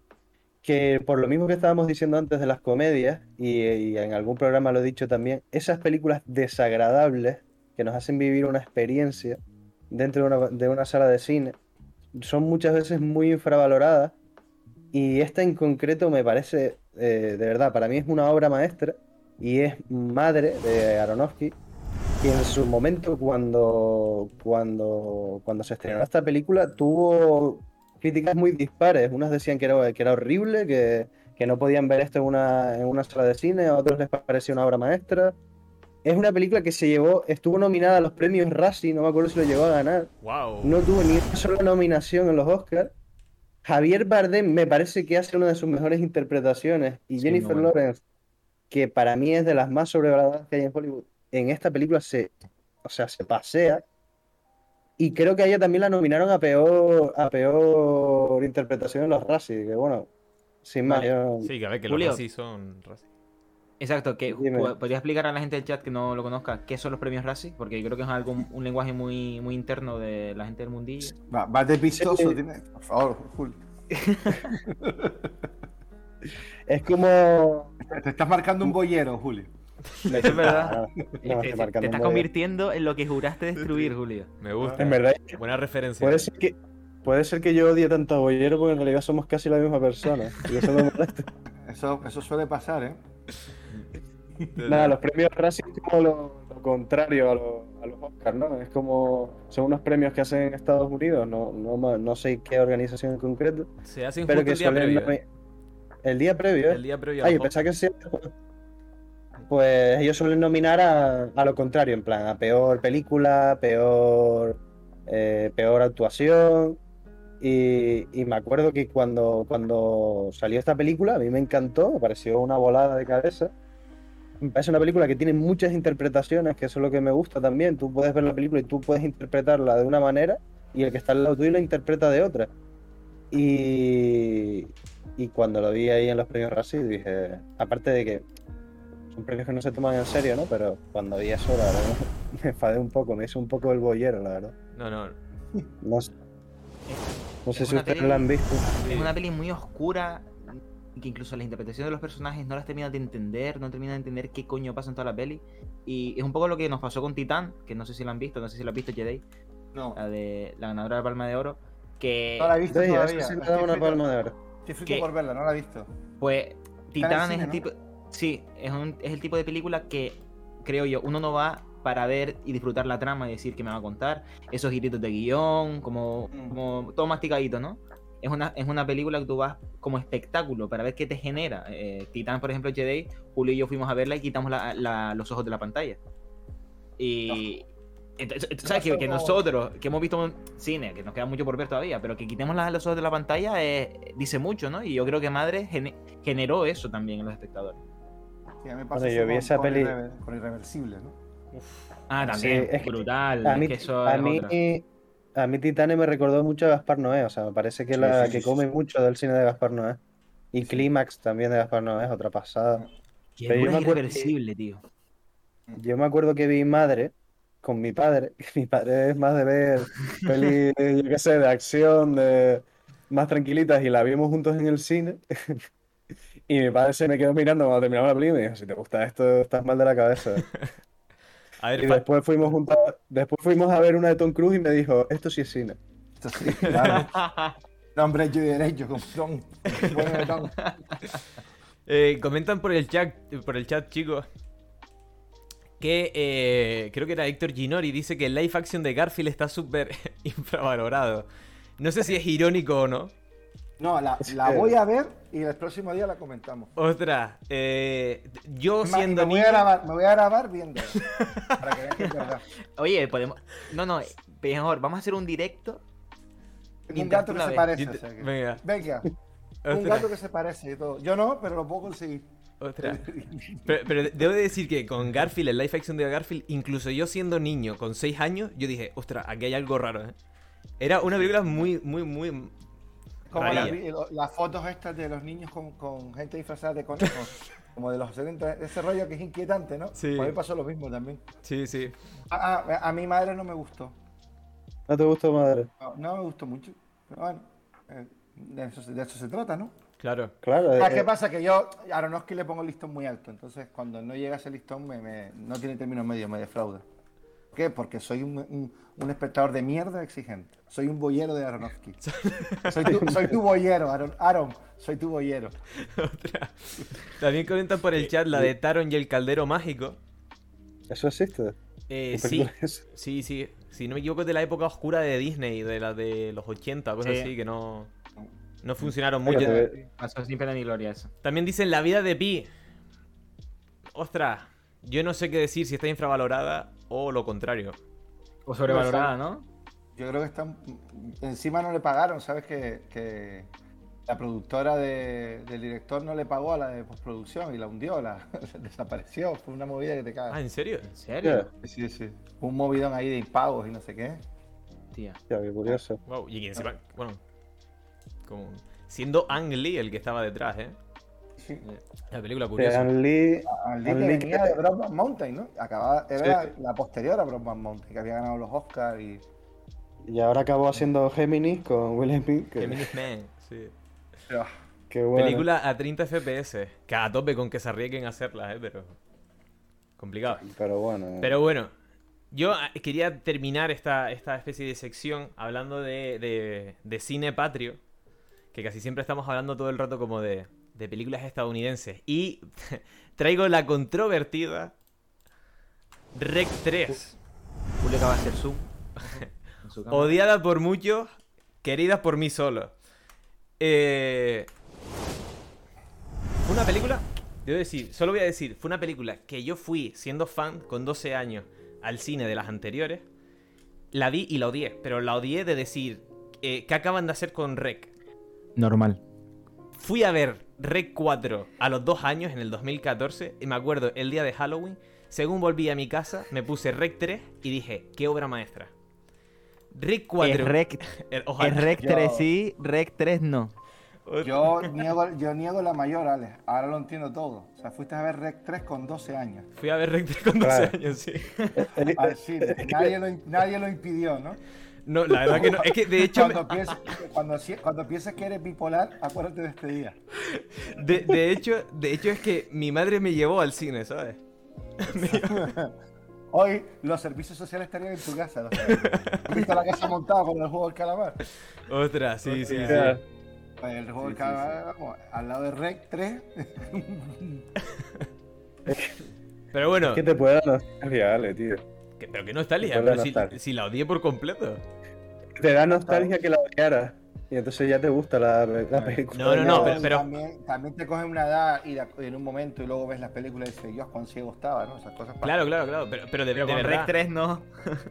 que por lo mismo que estábamos diciendo antes de las comedias y, y en algún programa lo he dicho también, esas películas desagradables que nos hacen vivir una experiencia dentro de una, de una sala de cine son muchas veces muy infravaloradas Y esta en concreto me parece, eh, de verdad, para mí es una obra maestra y es madre de Aronofsky. Y en su momento, cuando, cuando, cuando se estrenó esta película, tuvo críticas muy dispares. Unas decían que era, que era horrible, que, que no podían ver esto en una, en una sala de cine, a otros les parecía una obra maestra. Es una película que se llevó, estuvo nominada a los premios Razzie, no me acuerdo si lo llegó a ganar. Wow. No tuvo ni una sola nominación en los Oscars. Javier Bardem me parece que hace una de sus mejores interpretaciones y Sí, Jennifer bueno. Lawrence, que para mí es de las más sobrevaloradas que hay en Hollywood, en esta película se, o sea, se pasea. Y creo que a ella también la nominaron a peor, a peor interpretación en los Razzie, que bueno, sin más, Vale. Sí, que a ver, que Julio. los así son raci- Exacto, que Dime. ¿pod- ¿podrías explicar a la gente del chat que no lo conozca qué son los premios Razzie? Porque yo creo que es algo, un lenguaje muy, muy interno de la gente del mundillo. Va, vas de vistoso, tiene- por favor, Julio. (laughs) es como... Te estás marcando un bollero, Julio. (laughs) Es verdad. No, no, Te- te, estás convirtiendo en lo que juraste destruir, Julio. Me gusta. En verdad, Buena referencia. puede ser que, puede ser que yo odie tanto a Bollero porque en realidad somos casi la misma persona. Y eso me molesta. (laughs) Eso, eso suele pasar, ¿eh? Nada, los premios Razzie es como lo, lo contrario a, lo- a los Oscars, ¿no? Es como. Son unos premios que hacen en Estados Unidos, no, no, no sé qué organización en concreto, Se hacen pero justo que el día suelen. previo. ¿eh? El día previo. El día previo. Ay, pensaba que. Pues ellos suelen nominar a, a lo contrario, en plan, a peor película, peor, eh, peor actuación. Y, y me acuerdo que cuando, cuando salió esta película, a mí me encantó, me pareció una volada de cabeza. Me parece una película que tiene muchas interpretaciones, que eso es lo que me gusta también. Tú puedes ver la película y tú puedes interpretarla de una manera y el que está al lado tuyo la interpreta de otra. Y, y cuando lo vi ahí en los premios Razzie dije, aparte de que son premios que no se toman en serio, ¿no? Pero cuando vi eso, la verdad, (laughs) me enfadé un poco, me hizo un poco el bollero, la verdad. No, no. No, sé- no sé Es si ustedes peli- la han visto. Es una peli muy oscura que incluso las interpretaciones de los personajes no las terminas de entender, no terminas de entender qué coño pasa en toda la peli. Y es un poco lo que nos pasó con Titán, que no sé si la han visto, no sé si la has visto, Jedi, No, la de la ganadora de Palma de Oro, que no la he visto Sí, todavía. me Estoy da una (laughs) palma de oro. Estoy frito por verla, no la he visto. pues Titán es el ¿no? Sí, es, un- es el tipo de película que, creo yo, uno no va para ver y disfrutar la trama y decir que me va a contar, esos giritos de guion, como, Mm. como todo masticadito, ¿no? Es una, es una película que tú vas como espectáculo para ver qué te genera. Eh, Titán, por ejemplo, Jedi, Julio y yo fuimos a verla y quitamos la- la- los ojos de la pantalla. Y. Entonces, tú ¿sabes? Que, que nosotros, que hemos visto un cine, que nos queda mucho por ver todavía, pero que quitemos la- los ojos de la pantalla eh, dice mucho, ¿no? Y yo creo que Madre gene- generó eso también en los espectadores. Sí, a mí me pasa Bueno, eso yo vi con- esa con peli- Irrever- con Irreversible, ¿no? Ah, Sí, también, es que brutal. A es mí, que eso a es mí, a mí Titane me recordó mucho a Gaspar Noé, o sea, me parece que, Sí, la, sí, que sí, come sí. mucho del cine de Gaspar Noé. Y Sí. Clímax también de Gaspar Noé, es otra pasada. Que pero yo es me acuerdo que- irreversible, tío. Yo me acuerdo que vi Madre con mi padre. (laughs) Mi padre es más de ver pelis, yo qué sé, de acción, de más tranquilitas, y la vimos juntos en el cine. (laughs) Y mi padre se me quedó mirando cuando terminamos la película y me dijo, si te gusta esto, estás mal de la cabeza. (laughs) A ver, Y después fuimos juntos, después fuimos a ver una de Tom Cruise y me dijo, esto sí es cine. Esto sí, claro. (laughs) Nombre hecho y derecho, con Tom. Bueno, de Tom. (laughs) eh, comentan por el chat, por el chat, chicos. Que eh, creo que era Héctor Ginori, dice que el live action de Garfield está súper infravalorado. No sé si es irónico o no. No, la, voy a ver y el próximo día la comentamos. Ostras, eh, yo siendo me, voy niño. a grabar, me voy a grabar viendo. (laughs) para que vean que es verdad. Oye, podemos. No, no, mejor, vamos a hacer un directo. Un gato que se parece. Yo o te- sea que- Venga, Venga, un gato que se parece y todo. Yo no, pero lo puedo conseguir. ostras. Pero, pero debo de decir que con Garfield, el live action de Garfield, incluso yo siendo niño con 6 años, yo dije, ostras, aquí hay algo raro, ¿eh? Era una película muy, muy, muy. Como las, fotos estas de los niños con, con gente disfrazada de conejos. (laughs) como de los 70, ese rollo que es inquietante, ¿no? Sí. Pues a mí pasó lo mismo también. Sí, sí. A mi madre no me gustó. ¿No te gustó, madre? No, no me gustó mucho. Pero bueno, eh, de, eso, se- de eso se trata, ¿no? Claro. Claro. Ah, eh, ¿Qué pasa? Que yo a Aronofsky le pongo el listón muy alto. Entonces, cuando no llega a ese listón, me, me- no tiene término medio, me defrauda. Qué? Porque soy un, un- un espectador de mierda exigente. Soy un boyero de Aronofsky. (laughs) soy, tu, soy tu boyero, Aaron, Aaron, soy tu boyero. (laughs) Otra. También comentan por el chat la de Taron y el caldero mágico. ¿Eso existe? Eh, ¿Qué sí, sí, sí. Si no me equivoco, es de la época oscura de Disney, de la de los 80 o cosas Sí. así, que no, no funcionaron mucho. Pasó sin pena ni gloria eso. También dicen la vida de Pi. Ostras, yo no sé qué decir si está infravalorada o lo contrario. O sobrevalorada, ¿no? Yo creo que están. Encima no le pagaron, ¿sabes? Que, que la productora de- del director no le pagó a la de postproducción y la hundió, la (laughs) desapareció. Fue una movida que te Ah, cagas. ¿en serio? ¿En serio? Sí, sí. Un movidón ahí de impagos y no sé qué. Tía. Ya, qué curioso. Wow, y encima, bueno, como siendo Ang Lee el que estaba detrás, ¿eh? Sí. La película De curiosa. Ang Lee, Ang que Lee venía que- de Brokeback Mountain, ¿no? Acababa, era Sí. la, posterior a Brokeback Mountain, que había ganado los Oscars y. y ahora acabó haciendo Géminis con Will Smith. Que, Gemini's Man, sí. que bueno. Película a 30 FPS. Que a tope con que se arriesguen a hacerlas, ¿eh? Pero. Complicado. Pero bueno. Pero bueno, yo ah, quería terminar esta, esta especie de sección hablando de, de- de cine patrio, que casi siempre estamos hablando todo el rato como de, de películas estadounidenses. Y (laughs) traigo la controvertida Rec 3, Julio acaba de hacer zoom. (laughs) odiada por muchos, querida por mí solo. Eh, fue una película, debo decir, solo voy a decir, fue una película que yo fui siendo fan con 12 años al cine de las anteriores. La vi y la odié, pero la odié de decir, eh, ¿qué acaban de hacer con Rec? Normal. Fui a ver Rec 4 a los dos años, en el 2014, y me acuerdo el día de Halloween. Según volví a mi casa, me puse Rec 3 y dije, qué obra maestra. Rec 4. Es rec, ojalá. es rec Yo- 3 sí, rec 3 no. yo, (laughs) niego, yo niego la mayor, Alex. Ahora lo entiendo todo. O sea, fuiste a ver Rec 3 con 12 años. Fui a ver Rec 3 con 12 Claro. años, sí. (laughs) Al cine. Nadie lo, nadie lo impidió, ¿no? No, la verdad que no. Es que de hecho, me- Cuando pienses, cuando, cuando pienses que eres bipolar, acuérdate de este día. de, de hecho, de hecho es que mi madre me llevó al cine, ¿sabes? (laughs) Hoy los servicios sociales estarían en tu casa. ¿no? ¿Has (laughs) visto la casa montada con el juego del calamar? Ostras, sí, sí, sí. El juego Sí, del sí, calamar, vamos, al lado de Rec 3. (laughs) Pero bueno, ¿Qué te puede dar nostalgia, Ale, tío? que- pero que no está lija, Por pero si, nostalgia. si la odié por completo. Te da nostalgia que la odiaras. Y entonces ya te gusta la, la película. No, no, no, Pero pero- También, también te cogen una edad y, la- y en un momento y luego ves las películas y dices, Dios, cuán ciego estaba, ¿no? Esas cosas. Claro, claro, claro. Pero, pero de, Pero de con verdad. rec 3 no.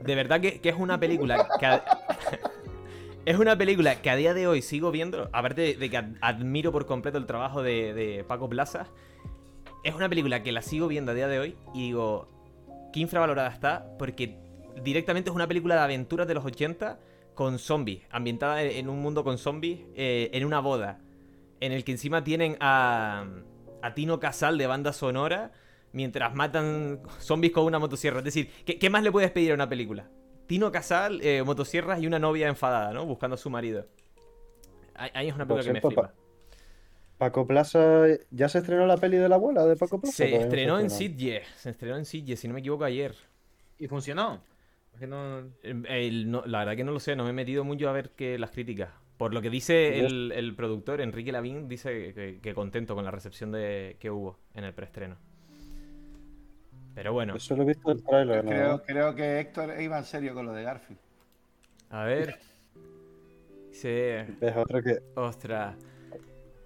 De verdad que, que es una película que a- (laughs) es una película que a día de hoy sigo viendo, aparte de, de que ad- admiro por completo el trabajo de, de Paco Plaza, es una película que la sigo viendo a día de hoy y digo, qué infravalorada está, porque directamente es una película de aventuras de los 80 con zombies, ambientada en un mundo con zombies, eh, en una boda, en el que encima tienen a, a Tino Casal de banda sonora mientras matan zombies con una motosierra. Es decir, ¿qué, qué más le puedes pedir a una película? Tino Casal, eh, motosierras y una novia enfadada, ¿no? Buscando a su marido. Ahí es una película que me flipa. Paco Plaza. ¿Ya se estrenó la peli de la abuela de Paco Plaza? Se no estrenó en. Sitges. Se estrenó en Sitges, si no me equivoco, ayer. ¿Y funcionó? Es que no... El- el- no- la verdad que no lo sé, no me he metido mucho a ver que las críticas. Por lo que dice el, el productor, Enrique Lavín, dice que, que contento con la recepción de, que hubo en el preestreno. Pero bueno, Yo solo he visto el trailer, ¿no? Creo, creo que Héctor iba en serio con lo de Garfield. a ver. Dice. Es otro que. Ostras.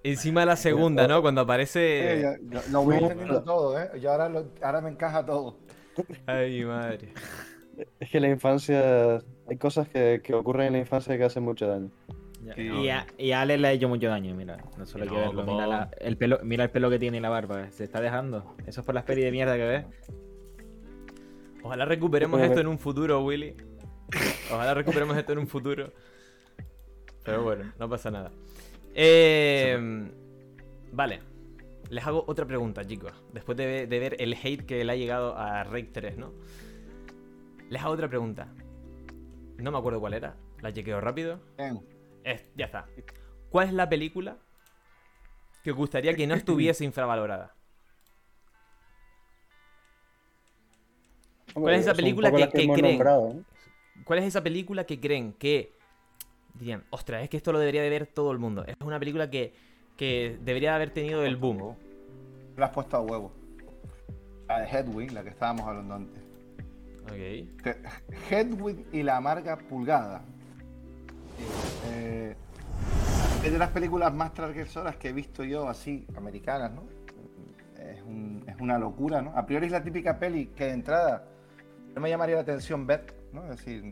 Encima la segunda, ¿no? Cuando aparece. yo- yo lo voy entendiendo todo, ¿eh? Yo ahora, lo- ahora me encaja todo. Ay, madre. Es que la infancia. Hay cosas que, que ocurren en la infancia que hacen mucho daño. Ya. Y, a, y a Ale le ha hecho mucho daño, mira. No solo No, verlo. Mira, la- el pelo, mira el pelo que tiene y la barba. Se está dejando. Eso es por las pelis de mierda que ves. Ojalá recuperemos esto en un futuro, Willy. Ojalá recuperemos esto en un futuro. Pero bueno, no pasa nada. Eh, vale. Les hago otra pregunta, chicos. Después de, de ver el hate que le ha llegado a Rake 3, ¿no? Les hago otra pregunta. No me acuerdo cuál era. La chequeo rápido. Bien. Es- ya está. ¿Cuál es la película que os gustaría que no estuviese infravalorada? ¿Cuál es esa película que, creen? ¿Cuál es esa película que creen que dirían, ostras, es que esto lo debería de ver todo el mundo? Es una película que, que debería haber tenido el boom. La has puesto a huevo. La de Hedwig, la que estábamos hablando antes. Ok. Que- Hedwig y la amarga pulgada. Eh, es de las películas más transgresoras que he visto yo, así, americanas, ¿no? Es, un- es una locura, ¿no? A priori es la típica peli que de entrada no me llamaría la atención ver, ¿no? Es decir,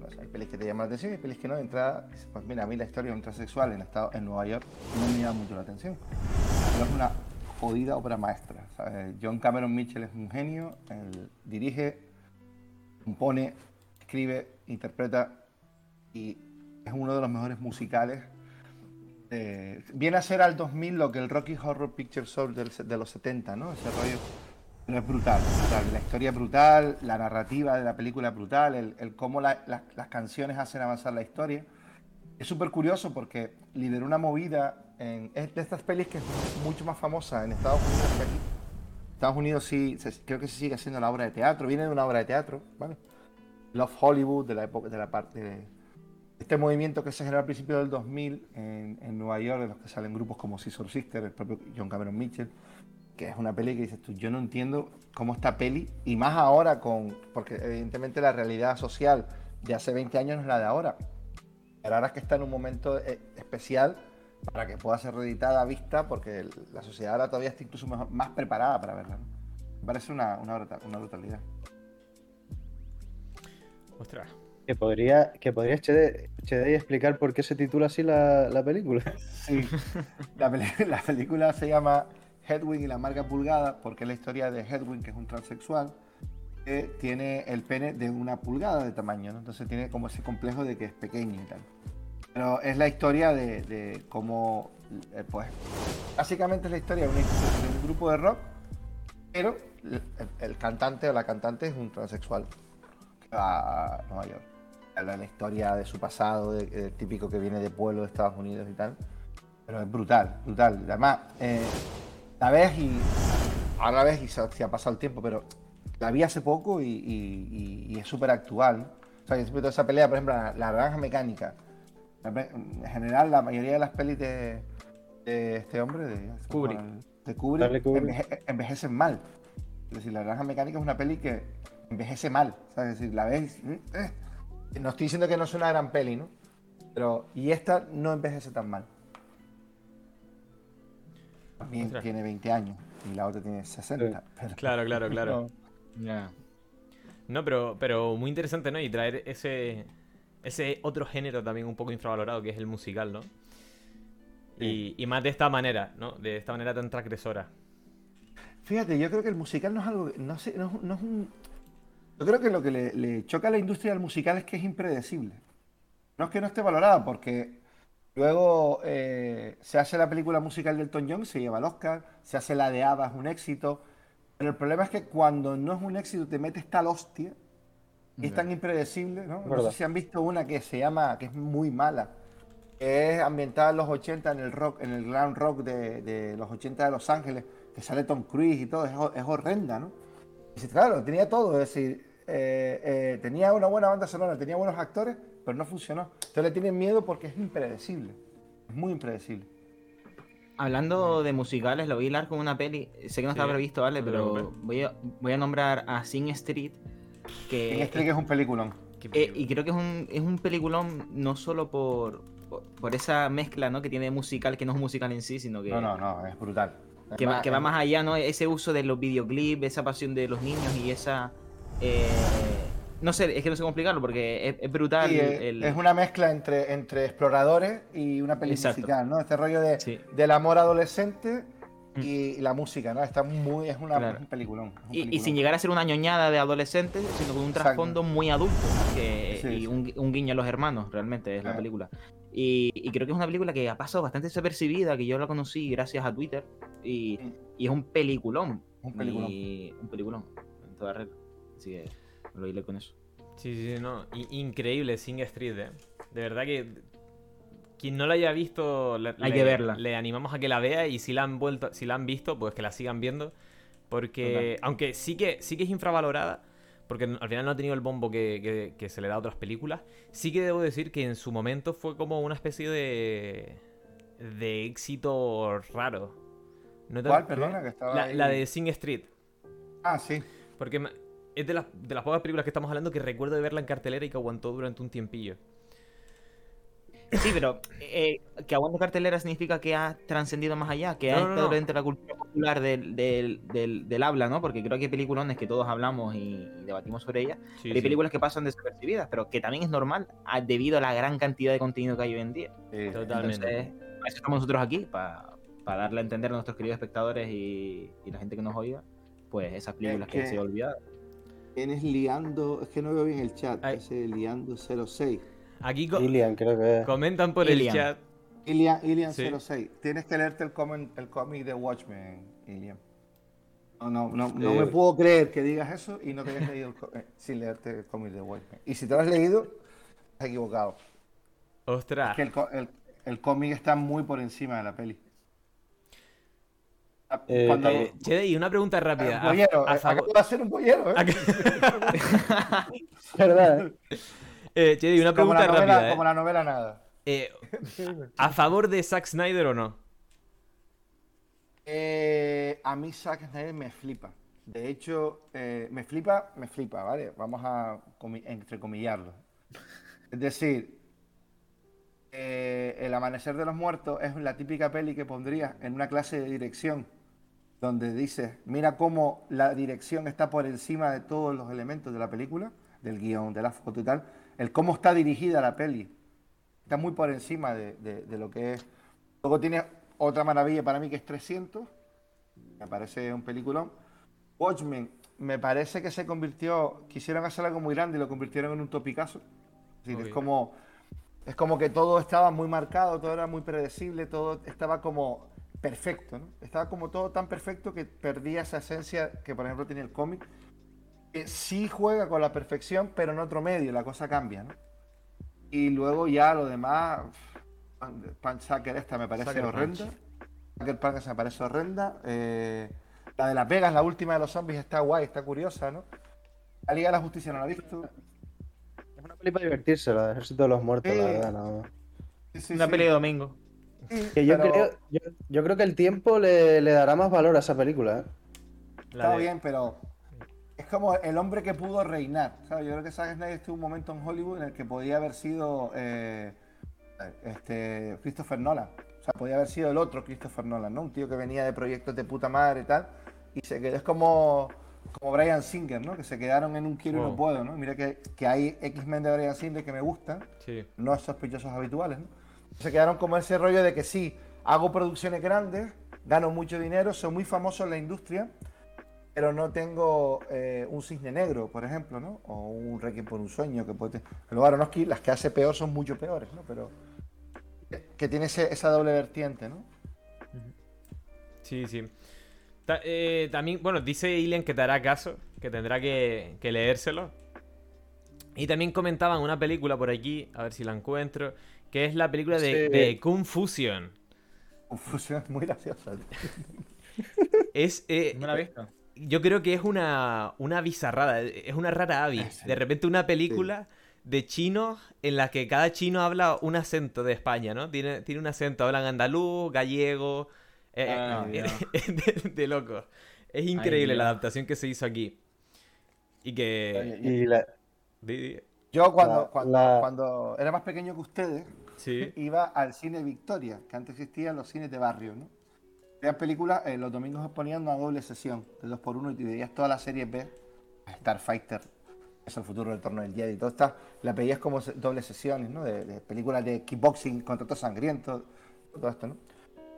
no sé, hay pelis que te llaman la atención y hay pelis que no. De entrada, pues mira, a mí la historia de un transexual en, estado, en Nueva York no me llama mucho la atención. Pero es una jodida obra maestra. ¿sabes? John Cameron Mitchell es un genio, él dirige, compone, escribe, interpreta y es uno de los mejores musicales. Viene a ser al 2000 lo que el Rocky Horror Picture Show del- de los 70, ¿no? Ese rollo. Es brutal. La historia brutal, la narrativa de la película brutal, el, cómo la- la- las canciones hacen avanzar la historia. Es súper curioso porque lideró una movida en es de estas pelis que es mucho más famosa en Estados Unidos que aquí. Estados Unidos sí, se- creo que se sigue haciendo la obra de teatro, viene de una obra de teatro, ¿vale? Love Hollywood, de la época, de la parte de este movimiento que se generó al principio del 2000 en, en Nueva York, de los que salen grupos como Scissor Sister, el propio John Cameron Mitchell, que es una peli que dices tú, yo no entiendo cómo esta peli, y más ahora con, porque evidentemente la realidad social de hace 20 años no es la de ahora. Pero ahora es que está en un momento eh, especial para que pueda ser reeditada a vista, porque la sociedad ahora todavía está incluso mejor- más preparada para verla. ¿no? Me parece una, una, brutal- una brutalidad. Ostras. Que podría, que podría HD, HD explicar por qué se titula así la, la película. Sí, la película se llama Hedwig y la marca pulgada porque es la historia de Hedwig, que es un transexual, que tiene el pene de una pulgada de tamaño, ¿no? entonces tiene como ese complejo de que es pequeño y tal. Pero es la historia de, de cómo, eh, pues, básicamente es la historia de, una- de un grupo de rock, pero el, el cantante o la cantante es un transexual que va a Nueva York. Habla la historia de su pasado, de- del típico que viene de pueblo de Estados Unidos y tal. Pero es brutal, brutal. Además, eh, la ves y. Ahora ves y se, se ha pasado el tiempo, pero la vi hace poco y, y- y- y es súper actual. O sea, yo siempre toda esa pelea, por ejemplo, la, la naranja mecánica. En general, la mayoría de las pelis de, de este hombre, de Kubrick. de Kubrick, Stanley Kubrick. enveje- envejecen mal. Es decir, la naranja mecánica es una peli que envejece mal. ¿sabes? Es decir, la ves. eh, No estoy diciendo que no es una gran peli, ¿no? Pero, y esta no envejece tan mal. También Ostras. tiene 20 años y la otra tiene 60. pero- Claro, claro, claro. Ya. No, pero, pero muy interesante, ¿no? Y traer ese, ese otro género también un poco infravalorado, que es el musical, ¿no? Y, y más de esta manera, ¿no? De esta manera tan transgresora. Fíjate, yo creo que el musical no es algo. No, sé, no, es- no es un. Yo creo que lo que le, le choca a la industria del musical es que es impredecible. No es que no esté valorada, porque luego eh, se hace la película musical de Elton John, se lleva el Oscar, se hace la de Ava, es un éxito. Pero el problema es que cuando no es un éxito te metes tal hostia y es tan impredecible, ¿no? No Verdad. sé si han visto una que se llama, que es muy mala, que es ambientada en los 80 en el rock, en el glam rock de, de los 80 de Los Ángeles, que sale Tom Cruise y todo, es, es horrenda, ¿no? Y dice, claro, tenía todo, es decir, eh, eh, tenía una buena banda sonora, tenía buenos actores, pero no funcionó. Entonces le tienen miedo porque es impredecible, es muy impredecible. Hablando de musicales, lo voy a hilar con una peli. Sé que no Sí, estaba previsto, ¿vale? no Pero voy a, voy a nombrar a Sing Street. Que, En este que es un peliculón. Eh, película. y creo que es un, es un peliculón no solo por, por, por esa mezcla ¿no? que tiene musical, que no es musical en sí, sino que, No, no, no, es brutal. que, va, Además, que va es- más allá, ¿no? Ese uso de los videoclips, esa pasión de los niños y esa... eh, no sé, es que no sé cómo explicarlo porque es, es brutal. Sí, el- es, una mezcla entre, entre exploradores y una Exacto. musical, ¿no? Este rollo de, Sí. del amor adolescente. Y la música, ¿no? Está muy, es, una, Claro. es un peliculón. es un Y, y sin llegar a ser una ñoñada de adolescentes, sino con un Exacto. trasfondo muy adulto, que, Sí, y sí. Un, un guiño a los hermanos, realmente, es la película. Y, y creo que es una película que ha pasado bastante desapercibida, que yo la conocí gracias a Twitter, y, Mm. y es un peliculón. Un peliculón. Y- un peliculón, en toda regla. Así que lo hilé con eso. Sí, sí, no. Increíble Sing Street, ¿eh? De verdad que quien no la haya visto, le, Hay le- que verla. Le animamos a que la vea y si la han vuelto, si la han visto, pues que la sigan viendo. Porque, aunque sí que, sí que es infravalorada, porque al final no ha tenido el bombo que, que- que se le da a otras películas. Sí que debo decir que en su momento fue como una especie de, de éxito raro. No ¿Cuál, perdona? Que estaba La, ahí. la de Sing Street. Ah, sí. Porque es de las, de las pocas películas que estamos hablando que recuerdo de verla en cartelera y que aguantó durante un tiempillo. Sí, pero eh, que aguante cartelera significa que ha trascendido más allá, que ha No, estado no. dentro de la cultura popular del, del, del, del habla, ¿no? Porque creo que hay peliculones que todos hablamos y, y debatimos sobre ellas. Sí, hay sí. películas que pasan desapercibidas, pero que también es normal a- debido a la gran cantidad de contenido que hay hoy en día. Sí. Totalmente. Entonces, para eso estamos nosotros aquí, para, para darle a entender a nuestros queridos espectadores y, y la gente que nos oiga, pues esas películas que que- han sido olvidadas. Tienes liando, es que no veo bien el chat, Ay. ese liando 06. Aquí co- Ilian, creo que es. comentan por Ilian. el chat. Ilian, Ilian Sí. 06. Tienes que leerte el cómic el de Watchmen, Ilian. No, no, no, no me puedo creer que digas eso y no te hayas leído el eh, sin leerte el cómic de Watchmen. Y si te lo has leído, estás equivocado. Ostras. Es que el, el- el cómic está muy por encima de la peli. Ah, Eh, Cuando, eh, Che, y una pregunta rápida. un A- bollero, a eh, favor- acabo de hacer un bollero, ¿eh? (laughs) ¿Verdad? (laughs) eh? Una como, pregunta novela, rápida. como ¿eh? la novela nada. Eh, ¿A favor de Zack Snyder o no? Eh, a mí Zack Snyder me flipa. De hecho, eh, me flipa, me flipa, ¿vale? Vamos a comi- entrecomillarlo. Es decir, El Amanecer de los Muertos es la típica peli que pondrías en una clase de dirección, donde dices, mira cómo la dirección está por encima de todos los elementos de la película, del guion, de la foto y tal, el cómo está dirigida la peli. Está muy por encima de, de- de lo que es. Luego tiene otra maravilla para mí que es 300, me parece un peliculón. Watchmen, me parece que se convirtió, quisieron hacer algo muy grande y lo convirtieron en un topicazo. Es decir, Ok. es como, es como que todo estaba muy marcado, todo era muy predecible, todo estaba como perfecto, ¿no? Estaba como todo tan perfecto que perdía esa esencia que, por ejemplo, tiene el cómic. Que sí juega con la perfección, pero en otro medio, la cosa cambia, ¿no? Y luego ya lo demás, Punch Sucker esta me parece horrenda. Sucker Punch me parece horrenda. eh, la de Las Vegas, la última de los zombies, está guay, está curiosa, ¿no? La Liga de la Justicia no la he visto. Es una peli para divertirse, la de Ejército de los Muertos, Sí. la verdad, no. Sí, sí, Una sí. peli de domingo. Que yo, pero creo, yo, yo creo que el tiempo le, le dará más valor a esa película, ¿eh? La Está de- bien, pero es como el hombre que pudo reinar. ¿sabes? Yo creo que Zack Snyder tuvo un momento en Hollywood en el que podía haber sido eh, este, Christopher Nolan. O sea, podía haber sido el otro Christopher Nolan, ¿no? Un tío que venía de proyectos de puta madre y tal. Y se quedó, es como, como Brian Singer, ¿no? Que se quedaron en un quiero y no Wow. puedo, ¿no? Mira que, que hay X-Men de Brian Singer que me gustan, Sí. no sospechosos habituales, ¿no? Se quedaron como ese rollo de que sí, hago producciones grandes, gano mucho dinero, soy muy famoso en la industria, pero no tengo eh, un cisne negro, por ejemplo, ¿no? O un Requiem por un sueño, que puede... Pero Aronofsky, las que hace peor son mucho peores, ¿no? Pero que tiene ese- esa doble vertiente, ¿no? Sí, sí. Ta- eh, también, bueno, dice Ilian que te hará caso, que tendrá que, que leérselo. Y también comentaban una película por aquí, a ver si la encuentro, que es la película de, Sí. de Confusion. Confusión es muy graciosa. tío. Es, eh, ¿No la visto? Yo creo que es una, una bizarrada, es una rara avis. Sí. De repente una película de chinos en la que cada chino habla un acento de España, ¿no? Tiene, tiene un acento, hablan andaluz, gallego, eh, Ah, eh, (laughs) ya. de, de locos. Es increíble la adaptación que se hizo aquí. Y que... Y la, Yo cuando, La- cuando, la- cuando era más pequeño que ustedes, Sí. iba al cine Victoria, que antes existían los cines de barrio, ¿no? Veías películas, eh, los domingos os ponían una doble sesión, de 2x1, y te veías toda la serie B, Starfighter, es el futuro del torneo del Jedi, y todo está, la veías como doble sesiones, ¿no? De, de películas de kickboxing, contratos sangrientos, todo esto, ¿no?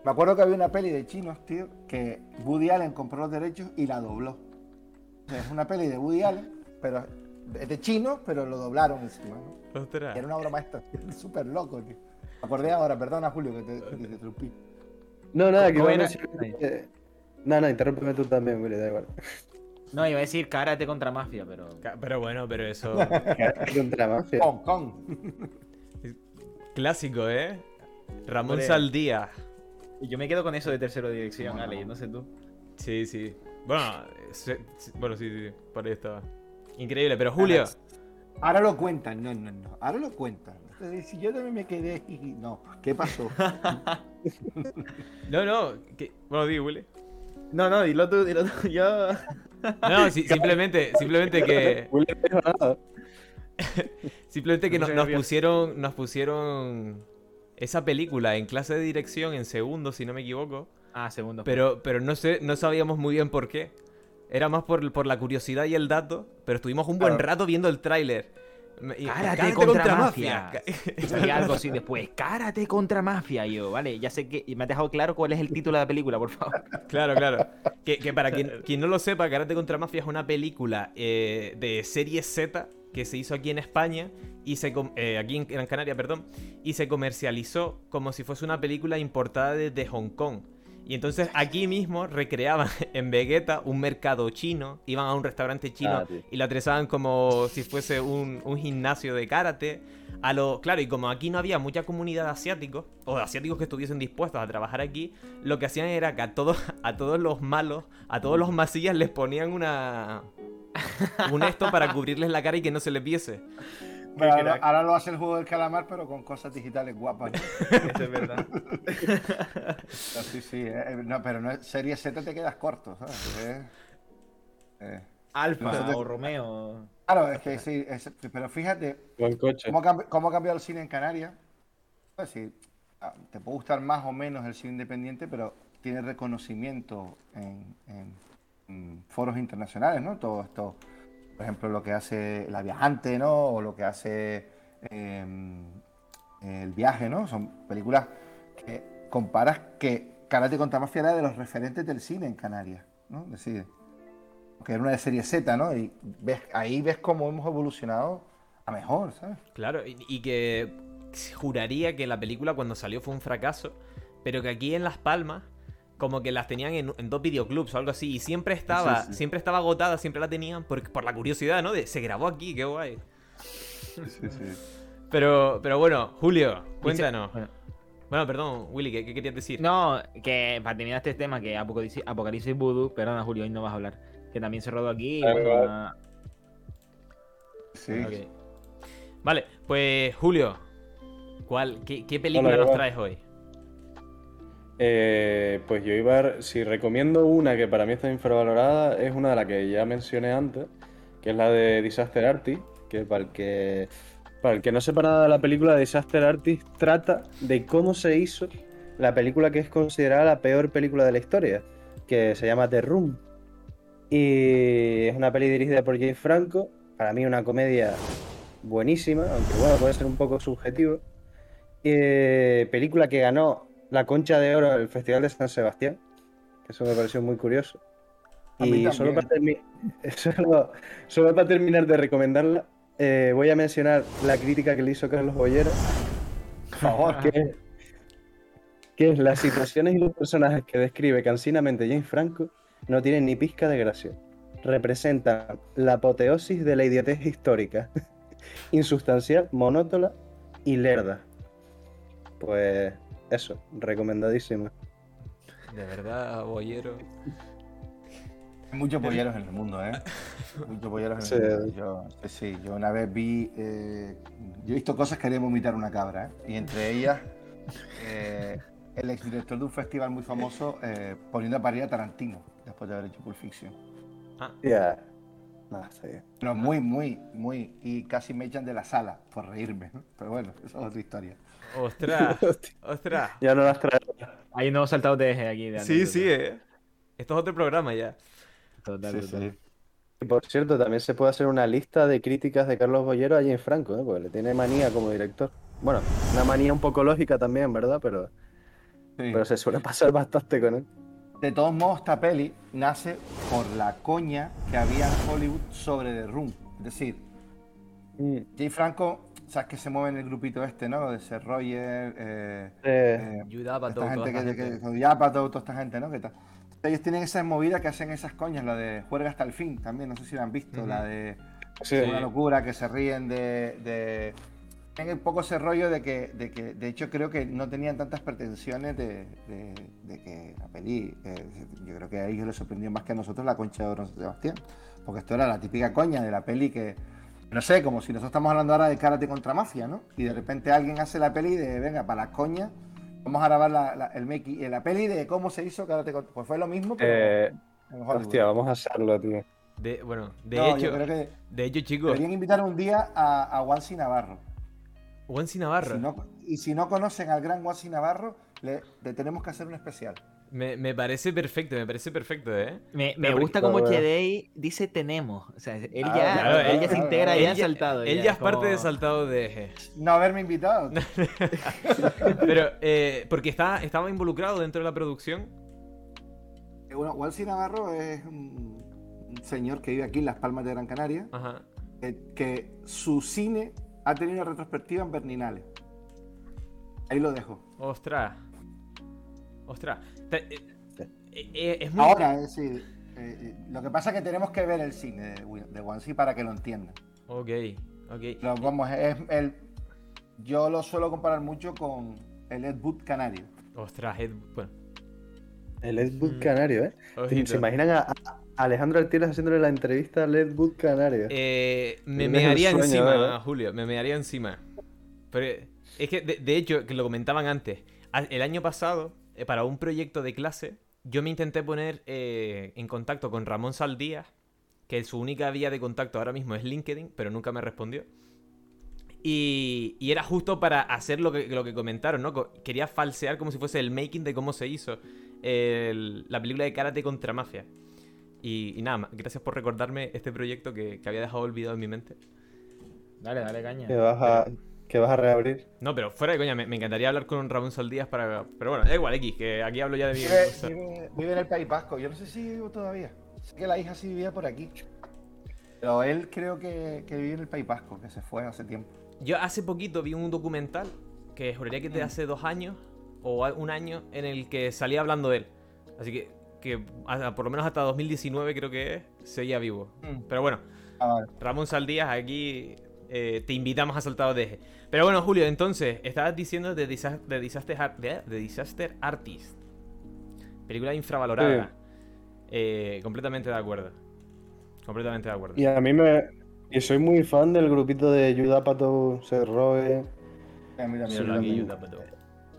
Me acuerdo que había una peli de chinos, tío, que Woody Allen compró los derechos y la dobló. Es una peli de Woody Allen, pero es de chinos, pero lo doblaron encima, ¿no? Era una broma esta, (laughs) súper loco, tío. Me acordé ahora, perdona Julio que te, que te interrumpí. No, nada, que que- No, no, interrúmpeme tú también, Willy, da igual. (laughs) No, iba a decir karate contra mafia, pero. Pero bueno, pero eso... (laughs) Contra mafia. Hong Kong. (laughs) Clásico, ¿eh? Ramón Hombre. Saldía. Y yo me quedo con eso de tercero dirección, Bueno. Ale, no sé tú. Sí, sí. Bueno, se- se- bueno, sí, sí, sí, por ahí estaba. Increíble, pero Julio, Ahora lo cuentan, no, no, no. Ahora lo cuentan. Entonces, si yo también me quedé y no, ¿qué pasó? (laughs) no, no, que... bueno, di, Willy. No, no, dilo tú, dilo tú. Yo. No, si- simplemente, simplemente que, (laughs) Willy no nada. (laughs) simplemente que Me nos, pusieron, nos pusieron esa película en clase de dirección en segundo, si no me equivoco. Ah, segundo. Pero, pero no sé, no sabíamos muy bien por qué. Era más por, por la curiosidad y el dato, pero estuvimos un buen Claro. rato viendo el tráiler. Y- Karate contra, mafia. Y (laughs) algo así después. Karate contra mafia. Y yo, vale, ya sé que. Y me has dejado claro cuál es el título de la película, por favor. (laughs) Claro, claro. Que, que para quien, (laughs) quien no lo sepa, Karate contra Mafia es una película eh, de serie Z que se hizo aquí en España y se eh, aquí en Gran Canaria, perdón, y se comercializó como si fuese una película importada desde Hong Kong. Y entonces aquí mismo recreaban (laughs) en Vegeta un mercado chino, iban a un restaurante chino Ah, y lo atrezaban como si fuese un, un gimnasio de karate. A lo, claro, y como aquí no había mucha comunidad de asiáticos, o de asiáticos que estuviesen dispuestos a trabajar aquí, lo que hacían era que a todos, (laughs) a todos los malos, a todos los masillas les ponían una. un esto para cubrirles la cara y que no se les viese. Pero ahora, lo hace el juego del calamar, pero con cosas digitales guapas. ¿no? (laughs) Eso es verdad. No, sí, sí. eh, eh, no, pero no es serie Z te quedas corto, ¿sabes? Eh, eh. Alfa o Romeo. Claro, es que sí, es- pero fíjate, Buen coche. ¿Cómo, ha cambiado el cine en Canarias? Pues sí, ah, te puede gustar más o menos el cine independiente, pero tiene reconocimiento en, en- en foros internacionales, ¿no? Todo esto, por ejemplo, lo que hace La Viajante, ¿no? O lo que hace em, El Viaje, ¿no? Son películas que comparas que Karate contra Mafia era de los referentes del cine en Canarias, ¿no? Es decir, que era una de serie Z, ¿no? Y ves, ahí ves cómo hemos evolucionado a mejor, ¿sabes? Claro, y, y que juraría que la película cuando salió fue un fracaso, pero que aquí en Las Palmas como que las tenían en, en dos videoclubs o algo así y siempre estaba, Sí, sí. siempre estaba agotada, siempre la tenían por, por la curiosidad, ¿no? De se grabó aquí, qué guay. Sí, sí. Pero, pero bueno, Julio, cuéntanos. Bueno, Bueno, perdón, Willy, ¿qué, qué querías decir? No, que para terminar este tema, que Apocalipsis, Apocalipsis Voodoo, perdona Julio, hoy no vas a hablar, que también se rodó aquí. y Claro, bueno, ah, Sí. Vale, pues Julio, ¿cuál, qué, qué película Hola, nos traes hoy? Eh, pues yo iba a, si recomiendo una que para mí está infravalorada, es una de las que ya mencioné antes, que es la de Disaster Artist, que para el que, para el que no sepa nada de la película, Disaster Artist trata de cómo se hizo la película que es considerada la peor película de la historia, que se llama The Room. Y es una peli dirigida por James Franco, para mí una comedia buenísima, aunque bueno, puede ser un poco subjetivo. Eh, película que ganó la Concha de Oro del Festival de San Sebastián, que eso me pareció muy curioso. A Y solo para, (laughs) solo- solo para terminar de recomendarla, eh, voy a mencionar la crítica que le hizo Carlos Bollero, Por favor. que, que es las situaciones y los personajes que describe cansinamente James Franco no tienen ni pizca de gracia. Representan la apoteosis de la idiotez histórica, (laughs) insustancial, monótona y lerda. Pues eso, recomendadísimo. De verdad. Hay muchos polleros en el mundo, ¿eh? Muchos polleros en Sí. el mundo. Yo, sí, sí, yo una vez vi. eh, yo he visto cosas que haría vomitar una cabra, ¿eh? Y entre ellas, eh, el exdirector de un festival muy famoso eh, poniendo a parir a Tarantino después de haber hecho Pulp Fiction. Ya. Nada, está bien. Pero muy, muy, muy. Y casi me echan de la sala por reírme. ¿no? Pero bueno, eso es otra historia. Ostras, (laughs) ostras. Ya no las traes. Hay nuevos saltados de eje aquí. De Sí, anécdota. sí, eh. Esto es otro programa ya. Total, Sí, total. sí. Por cierto, también se puede hacer una lista de críticas de Carlos Bollero a James Franco, ¿eh? porque le tiene manía como director. Bueno, una manía un poco lógica también, ¿verdad? Pero, Sí. pero se suele pasar bastante con él. De todos modos, esta peli nace por la coña que había en Hollywood sobre The Room. Es decir, Jay Franco, sabes que se mueve en el grupito este, ¿no? De Seth Roger, eh, Eh, eh, esta gente toda que, esta que, gente. con Yapato, toda esta gente, ¿no? Que tal. Ellos tienen esa movida que hacen esas coñas, la de Juerga hasta el fin también, no sé si la han visto, la de sí. Una locura que se ríen de, de, Tienen un poco ese rollo de que, de que, de hecho, creo que no tenían tantas pretensiones de, de- de que la peli. eh, yo creo que a ellos les sorprendió más que a nosotros la concha de San Sebastián. Porque esto era la típica coña de la peli que. No sé, como si nosotros estamos hablando ahora de karate contra mafia, ¿no? Y de repente alguien hace la peli de, venga, para las coñas, vamos a grabar la, la- el make la peli de cómo se hizo karate contra. Pues fue lo mismo, pero. Eh. Hostia, vamos a hacerlo, tío. De, bueno, de No, hecho, yo creo que de hecho, chicos, deberían invitar un día a, a Wansi Navarro. Wansi Navarro. Si no- y si no conocen al gran Wansi Navarro, le, le tenemos que hacer un especial. Me, me parece perfecto, me parece perfecto, ¿eh? Me, me gusta como. Chedei dice tenemos. O sea, él Ah, ya, claro, él ya se integra, él ya ha ya- saltado. Él ya es como- parte de Saltado de Eje. No haberme invitado. (laughs) Pero, eh, porque está, estaba involucrado dentro de la producción. Eh, Bueno, Wansi Navarro es un, un señor que vive aquí en Las Palmas de Gran Canaria, Ajá. que, que su cine ha tenido retrospectiva en Berninales. Ahí lo dejo. Ostras. Ostras. Te- eh, eh, eh, es muy... Ahora, es decir, eh, lo que pasa es que tenemos que ver el cine de, de Wansi para que lo entiendan. Ok, ok. Vamos, es el, yo lo suelo comparar mucho con el Ed Wood canario. Ostras, Ed... Bueno, El Ed Wood Mm. Canario, ¿eh? ojito. ¿Se imaginan a, a Alejandro Artieles haciéndole la entrevista al Ed Wood Canario? Eh, me mearía encima, ¿verdad? Julio, me mearía encima. Pero eh, es que, de, de hecho, que lo comentaban antes, el año pasado, eh, para un proyecto de clase, yo me intenté poner eh, en contacto con Ramón Saldías, que su única vía de contacto ahora mismo es LinkedIn, pero nunca me respondió. Y, y era justo para hacer lo que, lo que comentaron, ¿no? Quería falsear como si fuese el making de cómo se hizo el- la película de Karate contra Mafia. Y, y nada más, gracias por recordarme este proyecto que, que había dejado olvidado en mi mente. Dale, dale caña. Que vas a, que vas a reabrir. No, pero fuera de coña, me, me encantaría hablar con Ramón Saldías para... Pero bueno, da igual, X, que aquí hablo ya de mi... Vive, vive- vive en el País Vasco. Yo no sé si vive todavía. Sé que la hija sí vivía por aquí. Pero él creo que, que vive en el País Vasco, que se fue hace tiempo. Yo hace poquito vi un documental que juraría que es de Mm. hace dos años o un año en el que salía hablando de él. Así que, que hasta- por lo menos hasta 2019 creo que seguía vivo. Pero bueno, Ah. Ramón Saldías, aquí eh, te invitamos a Saltado de Eje. Pero bueno, Julio, entonces, estabas diciendo de, Disa- de Disaster, Ar- de, de Disaster Artist. Película infravalorada. Eh, completamente de acuerdo. Completamente de acuerdo. Y a mí me. Y soy muy fan del grupito de Judapato, Serroe. A mí también. Míralo aquí, también.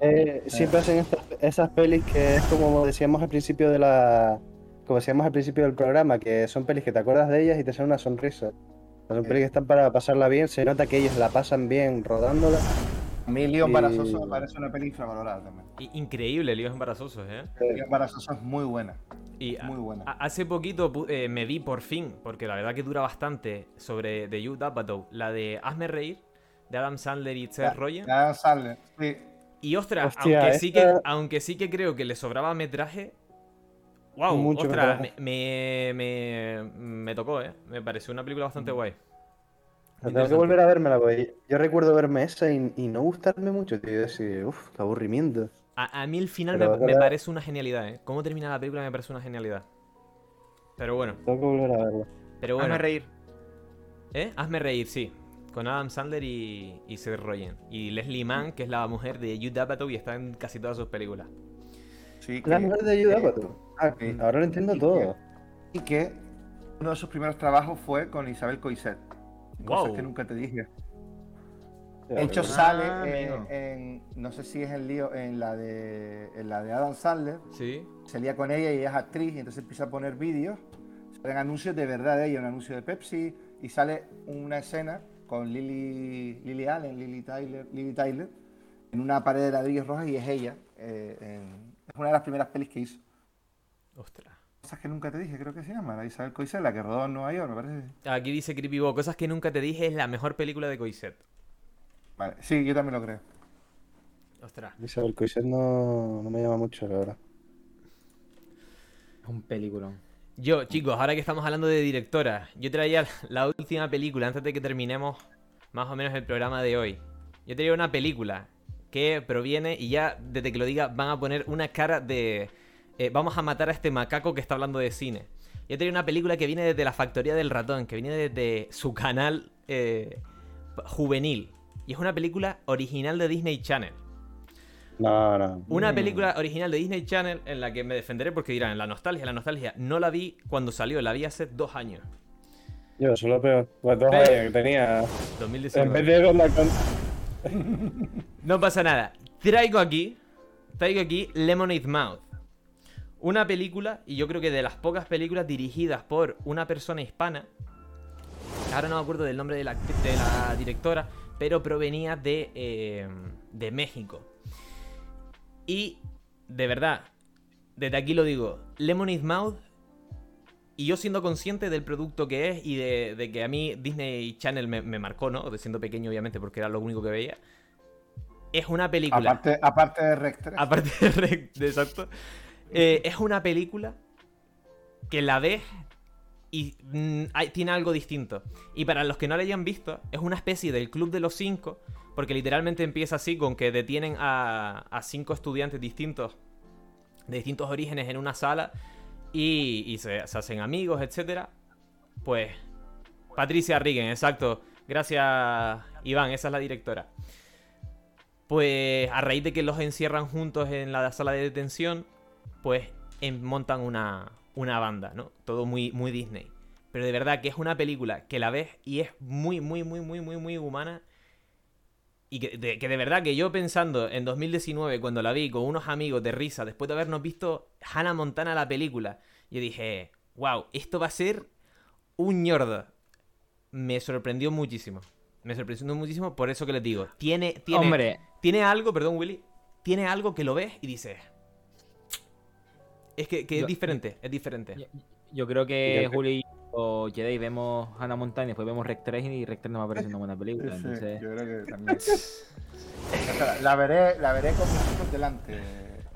Eh, siempre hacen estas- esas pelis que es como decíamos al principio de la. Como decíamos al principio del programa, que son pelis que te acuerdas de ellas y te salen una sonrisa. Son pelis que están para pasarla bien, se nota que ellos la pasan bien rodándola. A mí Leon Y- Barazoso me parece una peli infravalorada también. Increíble, líos embarazosos, ¿eh? Leon Barazoso es muy buena. Y Muy buena. a- hace poquito eh, me vi por fin, porque la verdad que dura bastante, sobre The Youth Apatow, la de Hazme Reír, de Adam Sandler y Seth Rogen. Adam Sandler. Sí. Y ostras, Hostia, aunque, sí que, aunque sí que creo que le sobraba metraje. ¡Wow! Mucho ostras, me, me, me, me tocó, ¿eh? Me pareció una película bastante guay. Tengo que volver a vérmela, porque yo recuerdo verme esa y, y no gustarme mucho, tío. Decir, uff, qué aburrimiento. A, a mí el final me, parece una genialidad, ¿eh? Cómo termina la película me parece una genialidad. Pero bueno, Tengo que volver a verla. pero bueno. Hazme reír. ¿Eh? Hazme reír, sí. Con Adam Sandler y, y Seth Rogen. Y Leslie Mann, que es la mujer de Jude Apatow y está en casi todas sus películas. Sí, La que- mujer de Judapato. Ah, sí. ahora lo entiendo todo. Y que uno de sus primeros trabajos fue con Isabel Coiset. Cosas Wow. que nunca te dije. De hecho, sale Ah, en, no sé si es el lío, en la de, en la de Adam Sandler. ¿Sí? Salía con ella y ella es actriz y entonces empieza a poner vídeos. Salen anuncios de verdad de ella, un anuncio de Pepsi y sale una escena con Lily, Lily Allen, Lily Tyler, Lily Tyler en una pared de ladrillos rojas y es ella. eh, en- es una de las primeras pelis que hizo. Ostras. Cosas que nunca te dije, creo que se llama, la Isabel Coixet, la que rodó en Nueva York, me parece. Aquí dice Creepy Bo, cosas que nunca te dije es la mejor película de Coiset. Vale, sí, yo también lo creo. Ostras. Isabel Coixet no, no me llama mucho, la verdad. Es un peliculón. Yo, chicos, ahora que estamos hablando de directora, yo traía (laughs) la última película antes de que terminemos más o menos el programa de hoy. Yo traía una película que proviene y ya desde que lo diga van a poner una cara de eh, vamos a matar a este macaco que está hablando de cine. Yo traía una película que viene desde la Factoría del Ratón, que viene desde su canal eh, juvenil. Y es una película original de Disney Channel. Una Mm. película original de Disney Channel en la que me defenderé porque dirán, la nostalgia, la nostalgia. No la vi cuando salió, la vi hace dos años. Yo, solo peor. Pues dos Pero- años que tenía. En 2019. vez de verla con. No pasa nada. Traigo aquí, traigo aquí Lemonade Mouth. Una película, y yo creo que de las pocas películas dirigidas por una persona hispana. Ahora no me acuerdo del nombre de la, acti- de la directora, pero provenía de, eh, de México. Y, de verdad, desde aquí lo digo, Lemonade Mouth, y yo siendo consciente del producto que es y de, de que a mí Disney Channel me, me marcó, ¿no? De siendo pequeño, obviamente, porque era lo único que veía. Es una película. Aparte, aparte de Rec 3. Aparte de, Rec- exacto. eh, es una película que la ves y mm, tiene algo distinto. Y para los que no la hayan visto, es una especie del Club de los Cinco, porque literalmente empieza así con que detienen a, a cinco estudiantes distintos, de distintos orígenes en una sala, y, se, se hacen amigos, etcétera. Pues Patricia Riggen, exacto. Gracias, Iván, esa es la directora. Pues a raíz de que los encierran juntos en la sala de detención, pues em- montan una, una banda, ¿no? Todo muy, muy Disney. Pero de verdad que es una película que la ves y es muy, muy, muy, muy, muy, muy humana. Y que de, que de verdad que yo pensando en 2019, cuando la vi con unos amigos de risa, después de habernos visto Hannah Montana la película, yo dije, wow, esto va a ser un ñordo. Me sorprendió muchísimo. Me sorprendió muchísimo por eso que les digo. Tiene, tiene, Hombre, tiene algo, perdón, Willy. Tiene algo que lo ves y dices. Es que, que es Yo- diferente, es diferente. yo, yo creo que Yo Juli o Jedi vemos Hannah Montana y después vemos Rec 3 y Rec 3 no me parece una buena película. Sí, Entonces, yo creo que (laughs) también. La, veré, la veré con mis hijos delante.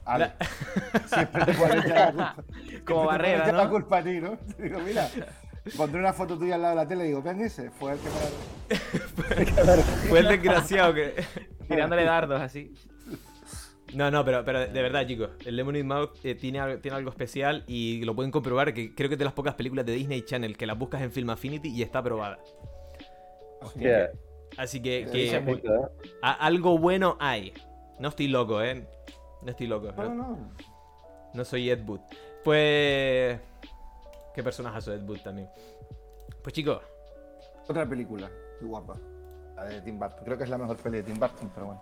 Ale. (laughs) Siempre te puedes echar la culpa. (laughs) Siempre te puedes barrera, echar ¿no? la culpa a ti, ¿no? Te digo, mira, pondré una foto tuya al lado de la tele y digo, ven ese, fue el que me. Fue el desgraciado que. tirándole dardos así. No, no, pero, pero de verdad, chicos. El Lemonade Mouth eh, tiene, algo- tiene algo especial y lo pueden comprobar. Que creo que es de las pocas películas de Disney Channel que las buscas en Film Affinity y está aprobada. Hostia, Así que, que muy- a- algo bueno hay. No estoy loco, ¿eh? No estoy loco. No, No, no. no soy Ed Wood. Pues. Qué personaje Ed Wood también. Pues chicos, Otra película, muy guapa. La de Tim Burton. Creo que es la mejor peli de Tim Burton, pero bueno.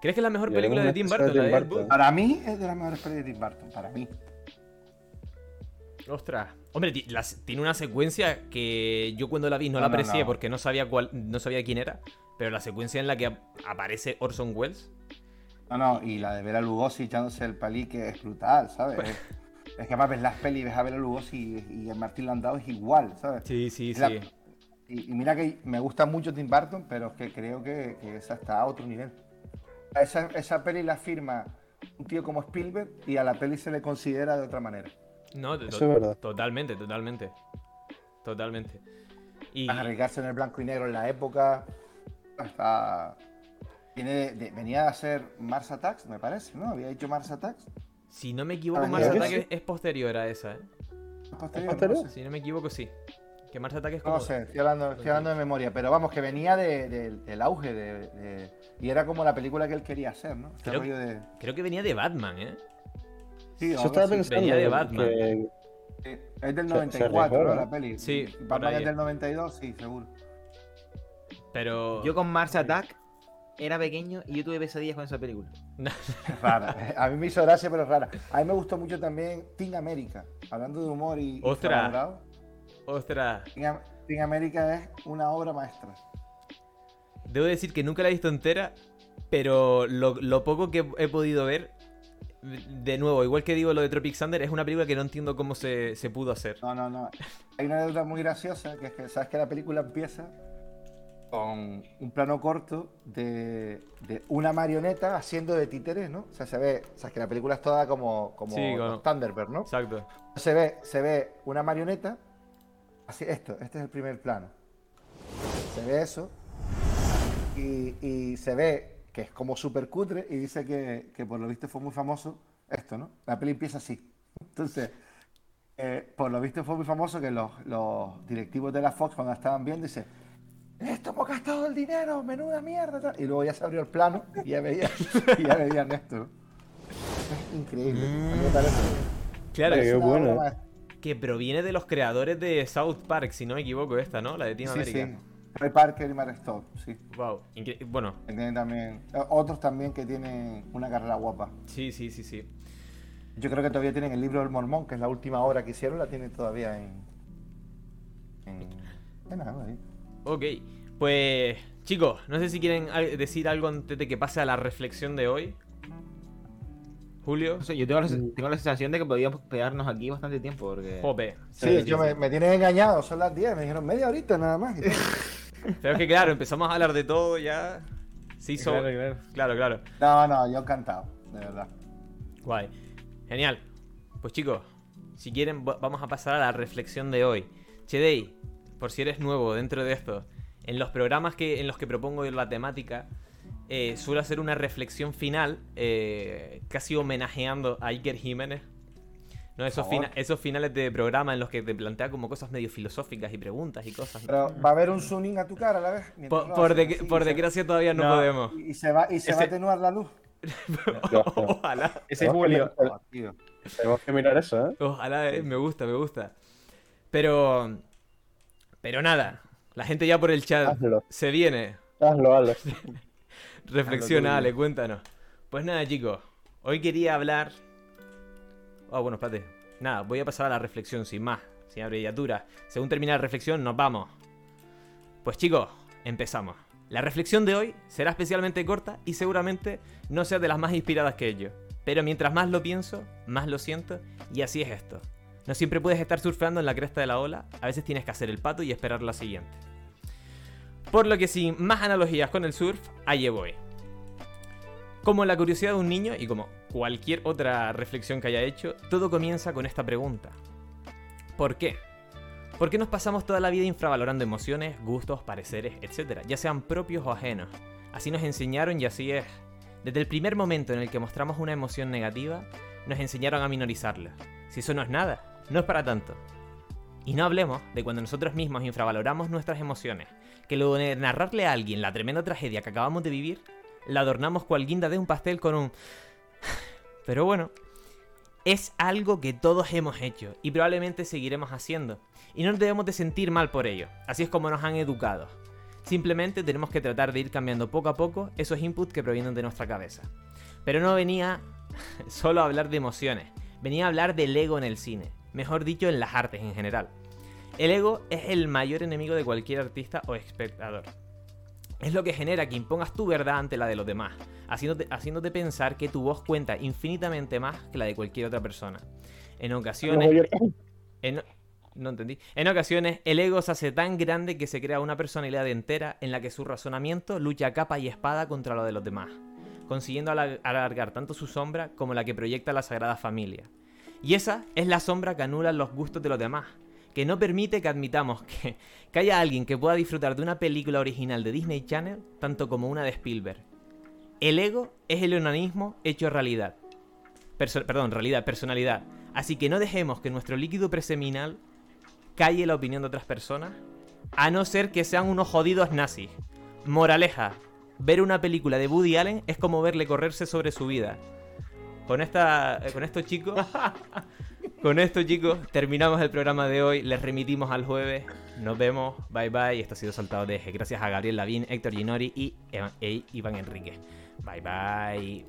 ¿Crees que es la mejor Yo película de Tim de Burton? La de? Para mí es de las mejores pelis de Tim Burton, para mí. Ostras. Hombre, tiene una secuencia que yo cuando la vi no, No, la aprecié no. porque no sabía cuál, no sabía quién era. Pero la secuencia en la que ap- aparece Orson Welles. No, no, y la de Bela Lugosi echándose el palique es brutal, ¿sabes? Pues- Es, que además ves las pelis, ves a Bela Lugosi y, y a Martín Landau es igual, ¿sabes? Sí, sí, Es la- sí. y, y mira que me gusta mucho Tim Burton, pero es que creo que, que esa está a otro nivel. Esa, esa peli la firma un tío como Spielberg y a la peli se le considera de otra manera. No, to- Eso es verdad. Totalmente, totalmente. Totalmente. Y Arriesgarse en el blanco y negro en la época. Está. Viene de- de- venía a ser Mars Attacks, me parece, ¿no? Había hecho Mars Attacks. si no me equivoco, Ah, Mars creo que Attack sí. es, posterior a esa, ¿eh? Posterior, posterior? no sé. Si no me equivoco, sí. Que Mars Attack es No como. sé, estoy hablando, estoy hablando de memoria, pero vamos, que venía de- de- del auge de, de- y era como la película que él quería hacer, ¿no? Este Creo rollo de. Creo que venía de Batman, ¿eh? Sí, Yo estaba pensando Venía de Batman. que Sí, Es del Se- 94, se ¿no? La peli. Sí, Batman es del 92, sí, seguro. Pero. Yo con Mars Attack era pequeño y yo tuve pesadillas con esa película. Rara. A mí me hizo gracia, pero es rara. A mí me gustó mucho también Team America. Hablando de humor y. y Ostras. Ostras. Team, Am- Team America es una obra maestra. Debo decir que nunca la he visto entera, pero lo, lo poco que he podido ver, de nuevo, igual que digo lo de Tropic Thunder, es una película que no entiendo cómo se, se pudo hacer. No, no, no. Hay una anécdota muy graciosa, que es que sabes que la película empieza con un plano corto de, de una marioneta haciendo de títeres, ¿no? O sea, se ve, sabes que la película es toda como, como Sí, Thunderbird, ¿no? Exacto. Se ve, se ve una marioneta, así, esto, este es el primer plano. Se ve eso y, y se ve que es como súper cutre y dice que, que por lo visto fue muy famoso esto, ¿no? La peli empieza así. Entonces, eh, por lo visto fue muy famoso que los, los directivos de la Fox cuando la estaban viendo dice esto hemos gastado el dinero, menuda mierda. tal". Y luego ya se abrió el plano y ya veía, (laughs) y ya veía Néstor. Es increíble. A mí me parece Claro, Qué es bueno. obra que proviene de los creadores de South Park, si no me equivoco, esta, ¿no? La de Team. Sí, America. sí. Ray Parker y Mark Stone, sí. Wow. incre- Bueno, Que tienen también, eh, otros también que tienen una carrera guapa. sí, sí, sí, sí. Yo creo que todavía tienen el libro del Mormón, que es la última obra que hicieron, la tienen todavía en. en. en algo ahí. Ok, pues chicos, no sé si quieren decir algo antes de que pase a la reflexión de hoy. Julio. Yo tengo la, tengo la sensación de que podíamos pegarnos aquí bastante tiempo porque... Jope. Sí, yo Me, me tienen engañado, son las 10, me dijeron media horita nada más. (laughs) Pero es que claro, empezamos a hablar de todo ya. Sí, hizo- Claro, claro. claro, claro. No, no, yo encantado, de verdad. Guay. Genial. Pues chicos, si quieren va- vamos a pasar a la reflexión de hoy. Chedei, por si eres nuevo dentro de esto, en los programas que, en los que propongo la temática, eh, suelo hacer una reflexión final, eh, casi homenajeando a Iker Jiménez. ¿no? Esos, fina- esos finales de programa en los que te plantea como cosas medio filosóficas y preguntas y cosas. ¿no? Pero va a haber un zooming a tu cara a la vez. Por, por de- así, por se- desgracia todavía no, No. podemos. Y, y se va, y se va a atenuar la luz. (laughs) Ojalá. Ese es Julio. Tenemos que mirar eso, ¿eh? Ojalá, eh, me gusta, me gusta. Pero. Pero nada. La gente ya por el chat Hazlo. se viene. Hazlo, hazlo. (laughs) Reflexiona, tuyo. Ale, cuéntanos. Pues nada, chicos. Hoy quería hablar. Oh, bueno, espérate. Nada, voy a pasar a la reflexión sin más, sin abreviatura. Según termine la reflexión, nos vamos. Pues chicos, empezamos. La reflexión de hoy será especialmente corta y seguramente no sea de las más inspiradas que ello. Pero mientras más lo pienso, más lo siento y así es esto. No siempre puedes estar surfeando en la cresta de la ola, a veces tienes que hacer el pato y esperar la siguiente. Por lo que sin más analogías con el surf, allí voy. Como la curiosidad de un niño y como cualquier otra reflexión que haya hecho, todo comienza con esta pregunta. ¿Por qué? ¿Por qué nos pasamos toda la vida infravalorando emociones, gustos, pareceres, etcétera, ya sean propios o ajenos? Así nos enseñaron y así es. Desde el primer momento en el que mostramos una emoción negativa, nos enseñaron a minorizarla. Si eso no es nada, no es para tanto. Y no hablemos de cuando nosotros mismos infravaloramos nuestras emociones, que luego de narrarle a alguien la tremenda tragedia que acabamos de vivir, la adornamos cual guinda de un pastel con un... (sighs) Pero bueno, es algo que todos hemos hecho y probablemente seguiremos haciendo. Y no nos debemos de sentir mal por ello. Así es como nos han educado. Simplemente tenemos que tratar de ir cambiando poco a poco esos inputs que provienen de nuestra cabeza. Pero no venía (laughs) solo a hablar de emociones, venía a hablar del ego en el cine, mejor dicho en las artes en general. El ego es el mayor enemigo de cualquier artista o espectador. Es lo que genera que impongas tu verdad ante la de los demás, haciéndote, haciéndote pensar que tu voz cuenta infinitamente más que la de cualquier otra persona. En ocasiones, en- no entendí. En ocasiones, el ego se hace tan grande que se crea una personalidad entera en la que su razonamiento lucha capa y espada contra lo de los demás, consiguiendo alar- alargar tanto su sombra como la que proyecta la Sagrada Familia. Y esa es la sombra que anula los gustos de los demás, que no permite que admitamos que, que haya alguien que pueda disfrutar de una película original de Disney Channel tanto como una de Spielberg. El ego es el onanismo hecho realidad. Perdón, realidad, personalidad. Así que no dejemos que nuestro líquido preseminal calle la opinión de otras personas, a no ser que sean unos jodidos nazis. Moraleja, ver una película de Woody Allen es como verle correrse sobre su vida. Con esta con esto chicos, (laughs) con esto chicos, terminamos el programa de hoy, les remitimos al jueves. Nos vemos, bye bye, esto ha sido Saltado de Eje. Gracias a Gabriel Lavín, Héctor Ginori y e Iván Enrique. Bye bye.